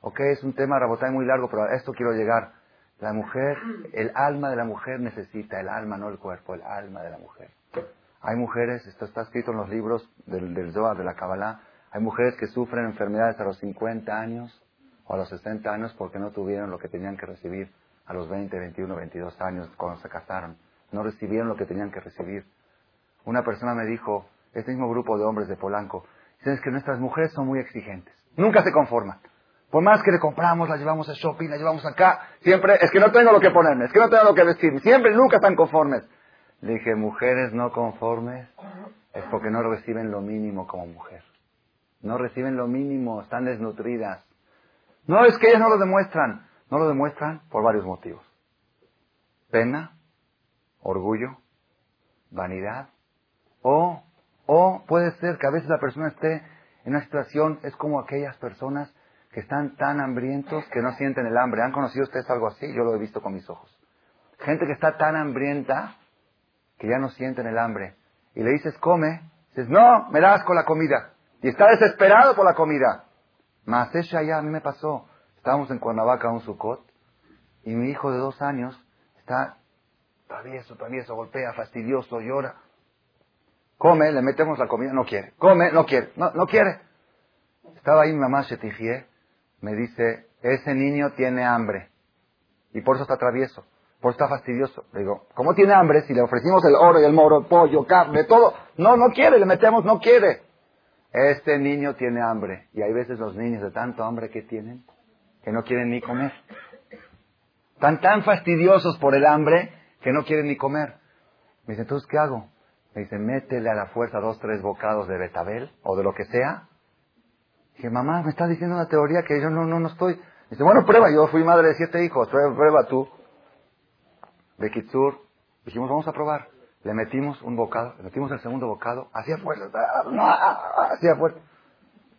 Ok, es un tema rabotay muy largo, pero a esto quiero llegar. La mujer, el alma de la mujer necesita, el alma, no el cuerpo, el alma de la mujer. Hay mujeres, esto está escrito en los libros del, del Zohar, de la Kabbalah, hay mujeres que sufren enfermedades a los 50 años o a los 60 años porque no tuvieron lo que tenían que recibir a los 20, 21, 22 años cuando se casaron. No recibieron lo que tenían que recibir. Una persona me dijo, este mismo grupo de hombres de Polanco, dicen que nuestras mujeres son muy exigentes. Nunca se conforman. Por más que le compramos, la llevamos a shopping, la llevamos acá, siempre es que no tengo lo que ponerme, es que no tengo lo que vestir, siempre, nunca están conformes. Dije, mujeres no conformes es porque no reciben lo mínimo como mujer. No reciben lo mínimo, están desnutridas. No es que ellas no lo demuestran, no lo demuestran por varios motivos. Pena, orgullo, vanidad o, o puede ser que a veces la persona esté en una situación, es como aquellas personas que están tan hambrientos que no sienten el hambre. ¿Han conocido ustedes algo así? Yo lo he visto con mis ojos. Gente que está tan hambrienta que ya no sienten el hambre. Y le dices, come. Dices, no, me das con la comida. Y está desesperado por la comida. Más ella ya a mí me pasó. Estábamos en Cuernavaca, un sucot, y mi hijo de dos años está travieso, travieso, golpea, fastidioso, llora. Come, le metemos la comida, no quiere. Come, no quiere, no, no quiere. Estaba ahí mi mamá Shetijie, me dice, ese niño tiene hambre. Y por eso está travieso, por eso está fastidioso. Le digo, ¿cómo tiene hambre si le ofrecimos el oro y el moro, el pollo, carne, todo? No, no quiere, le metemos, no quiere. Este niño tiene hambre. Y hay veces los niños de tanto hambre que tienen, que no quieren ni comer. Están tan fastidiosos por el hambre que no quieren ni comer. Me dice, entonces, ¿qué hago? Me dice, métele a la fuerza dos, tres bocados de betabel o de lo que sea. Dije, mamá, me estás diciendo una teoría que yo no, no, no estoy. Dice, bueno, prueba, yo fui madre de siete hijos, prueba, prueba tú. De Kitsur, dijimos, vamos a probar. Le metimos un bocado, le metimos el segundo bocado, hacía fuerza, hacía fuerza.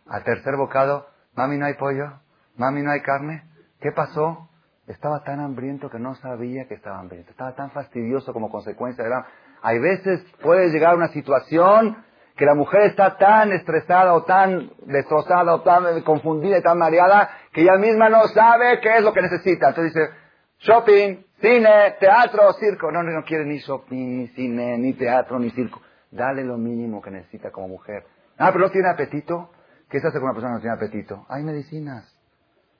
Al tercer bocado, mami, no hay pollo, mami, no hay carne. ¿Qué pasó? Estaba tan hambriento que no sabía que estaba hambriento. Estaba tan fastidioso como consecuencia de la... Hay veces puede llegar una situación que la mujer está tan estresada o tan destrozada o tan confundida y tan mareada que ella misma no sabe qué es lo que necesita. Entonces dice, shopping, cine, teatro, circo. No, no quiere ni shopping, ni cine, ni teatro, ni circo. Dale lo mínimo que necesita como mujer. Ah, pero no tiene apetito. ¿Qué se hace con una persona que no tiene apetito? Hay medicinas.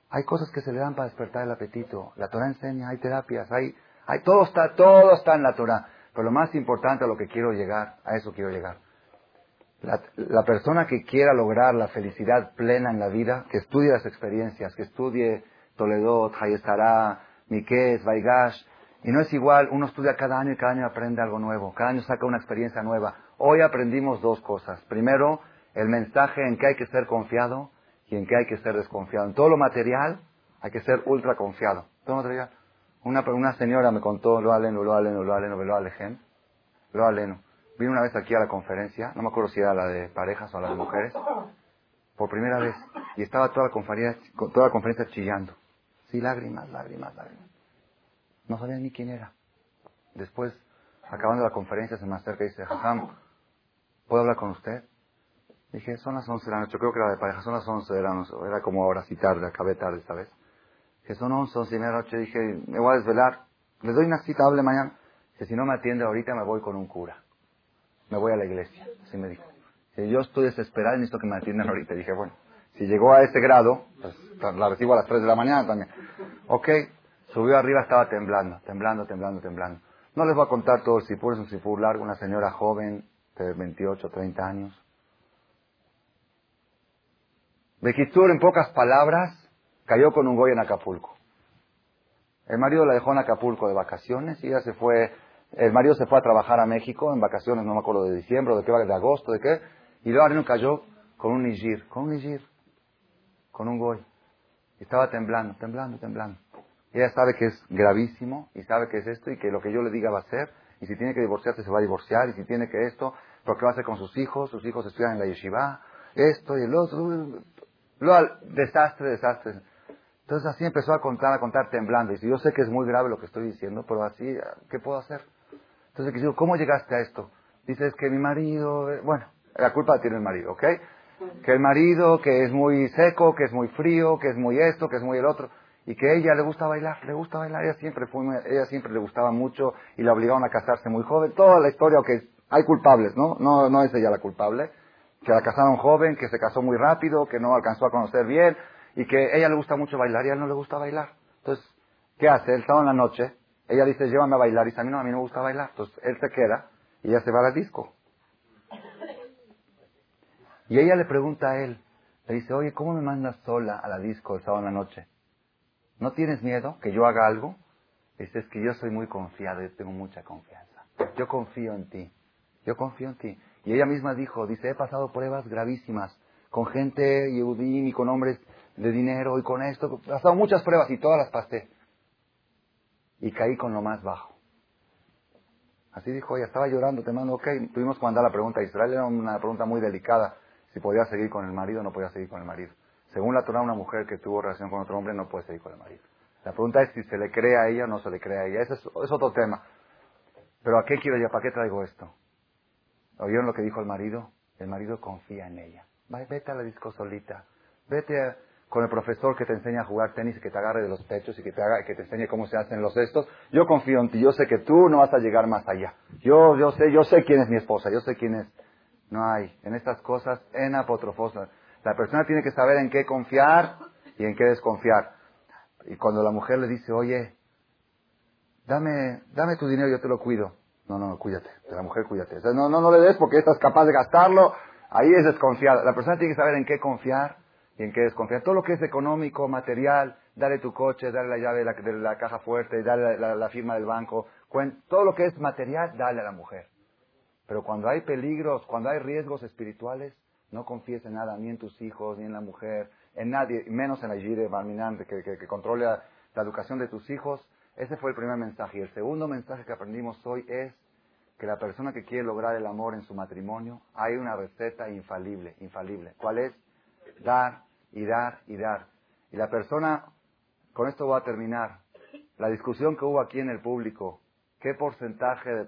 Hay cosas que se le dan para despertar el apetito. La Torah enseña, hay terapias, hay, hay, todo está, todo está en la Torah. Pero lo más importante a lo que quiero llegar, a eso quiero llegar. La, persona que quiera lograr la felicidad plena en la vida, que estudie las experiencias, que estudie Toledo, Hayestará, Miqués, Vaigash, y no es igual, uno estudia cada año y cada año aprende algo nuevo, cada año saca una experiencia nueva. Hoy aprendimos dos cosas. Primero, el mensaje en que hay que ser confiado y en que hay que ser desconfiado. En todo lo material hay que ser ultra confiado. Todo lo material. Una, una señora me contó, lo aleno, lo aleno, lo aleno, lo aleno, lo aleno. Vino una vez aquí a la conferencia, no me acuerdo si era la de parejas o la de mujeres, por primera vez, y estaba toda la conferencia, toda la conferencia chillando. Sí, lágrimas, lágrimas, lágrimas. No sabía ni quién era. Después, acabando la conferencia, se me acerca y dice, Jajam, ¿puedo hablar con usted? Dije, son las 11 de la noche, creo que era de pareja, son las 11 de la noche, era como ahora sí tarde, acabé tarde esta vez. Que son 11, 11 y de la noche, dije, me voy a desvelar, le doy una cita, hable mañana. Que si no me atiende ahorita me voy con un cura. Me voy a la iglesia, así me dijo. Si yo estoy desesperado y necesito que me atiendan ahorita. Dije, bueno, si llegó a ese grado, pues la recibo a las 3 de la mañana también. Ok, subió arriba, estaba temblando, temblando, temblando, temblando. No les voy a contar todo el sipur, es un sipur largo, una señora joven de 28, 30 años. Bekitsur, en pocas palabras, cayó con un goy en Acapulco. El marido la dejó en Acapulco de vacaciones y ella se fue, el marido se fue a trabajar a México en vacaciones, no me acuerdo de diciembre, de qué de agosto, de qué, y luego cayó con un nijir, con un nijir, con un goy. Estaba temblando, temblando, temblando. Ella sabe que es gravísimo y sabe que es esto y que lo que yo le diga va a ser. Y si tiene que divorciarse se va a divorciar y si tiene que esto, porque va a hacer con sus hijos, sus hijos estudian en la yeshiva, esto y el otro. Luego, desastre, desastre. Entonces así empezó a contar, a contar temblando. Y si yo sé que es muy grave lo que estoy diciendo, pero así, ¿qué puedo hacer? Entonces digo, ¿cómo llegaste a esto? Dices que mi marido, eh, bueno, la culpa la tiene el marido, ¿ok? Que el marido, que es muy seco, que es muy frío, que es muy esto, que es muy el otro. Y que ella le gusta bailar, le gusta bailar, ella siempre fue, ella siempre le gustaba mucho y la obligaron a casarse muy joven. Toda la historia, que hay culpables, ¿no? No, no es ella la culpable que la casaron joven, que se casó muy rápido, que no alcanzó a conocer bien, y que ella le gusta mucho bailar y a él no le gusta bailar. Entonces, ¿qué hace? Él estaba en la noche, ella dice, llévame a bailar, y dice, a mí no, a mí no me gusta bailar. Entonces, él se queda y ella se va al disco. Y ella le pregunta a él, le dice, oye, ¿cómo me mandas sola a la disco el sábado en la noche? ¿No tienes miedo que yo haga algo? Dice, es que yo soy muy confiado, yo tengo mucha confianza. Yo confío en ti. Yo confío en ti. Y ella misma dijo, dice, he pasado pruebas gravísimas con gente yudín y con hombres de dinero y con esto. He pasado muchas pruebas y todas las pasé. Y caí con lo más bajo. Así dijo ella, estaba llorando, te mando, ok. Tuvimos que mandar la pregunta a Israel, era una pregunta muy delicada. Si podía seguir con el marido no podía seguir con el marido. Según la Torah, una mujer que tuvo relación con otro hombre no puede seguir con el marido. La pregunta es si se le cree a ella o no se le cree a ella. Ese es, otro tema. Pero ¿a qué quiero yo? ¿Para qué traigo esto? ¿Oyeron lo que dijo el marido? El marido confía en ella. Vete a la disco solita. Vete con el profesor que te enseña a jugar tenis y que te agarre de los pechos y que te, haga, que te enseñe cómo se hacen los estos. Yo confío en ti. Yo sé que tú no vas a llegar más allá. Yo, yo sé, yo sé quién es mi esposa. Yo sé quién es. No hay. En estas cosas, en apotrofosa. La persona tiene que saber en qué confiar y en qué desconfiar. Y cuando la mujer le dice, oye, dame, dame tu dinero, yo te lo cuido. No, no, cuídate. De la mujer, cuídate. no, no, no le des porque estás capaz de gastarlo. Ahí es desconfiada. La persona tiene que saber en qué confiar y en qué desconfiar. Todo lo que es económico, material, dale tu coche, dale la llave de la, de la caja fuerte, dale la, firma del banco. todo lo que es material, dale a la mujer. Pero cuando hay peligros, cuando hay riesgos espirituales, no confíes en nada, ni en tus hijos, ni en la mujer, en nadie, menos en la Gire Barminan, que, que, que controle la educación de tus hijos, ese fue el primer mensaje. Y el segundo mensaje que aprendimos hoy es que la persona que quiere lograr el amor en su matrimonio, hay una receta infalible, infalible. ¿Cuál es? Dar y dar y dar. Y la persona, con esto voy a terminar, la discusión que hubo aquí en el público, ¿qué porcentaje de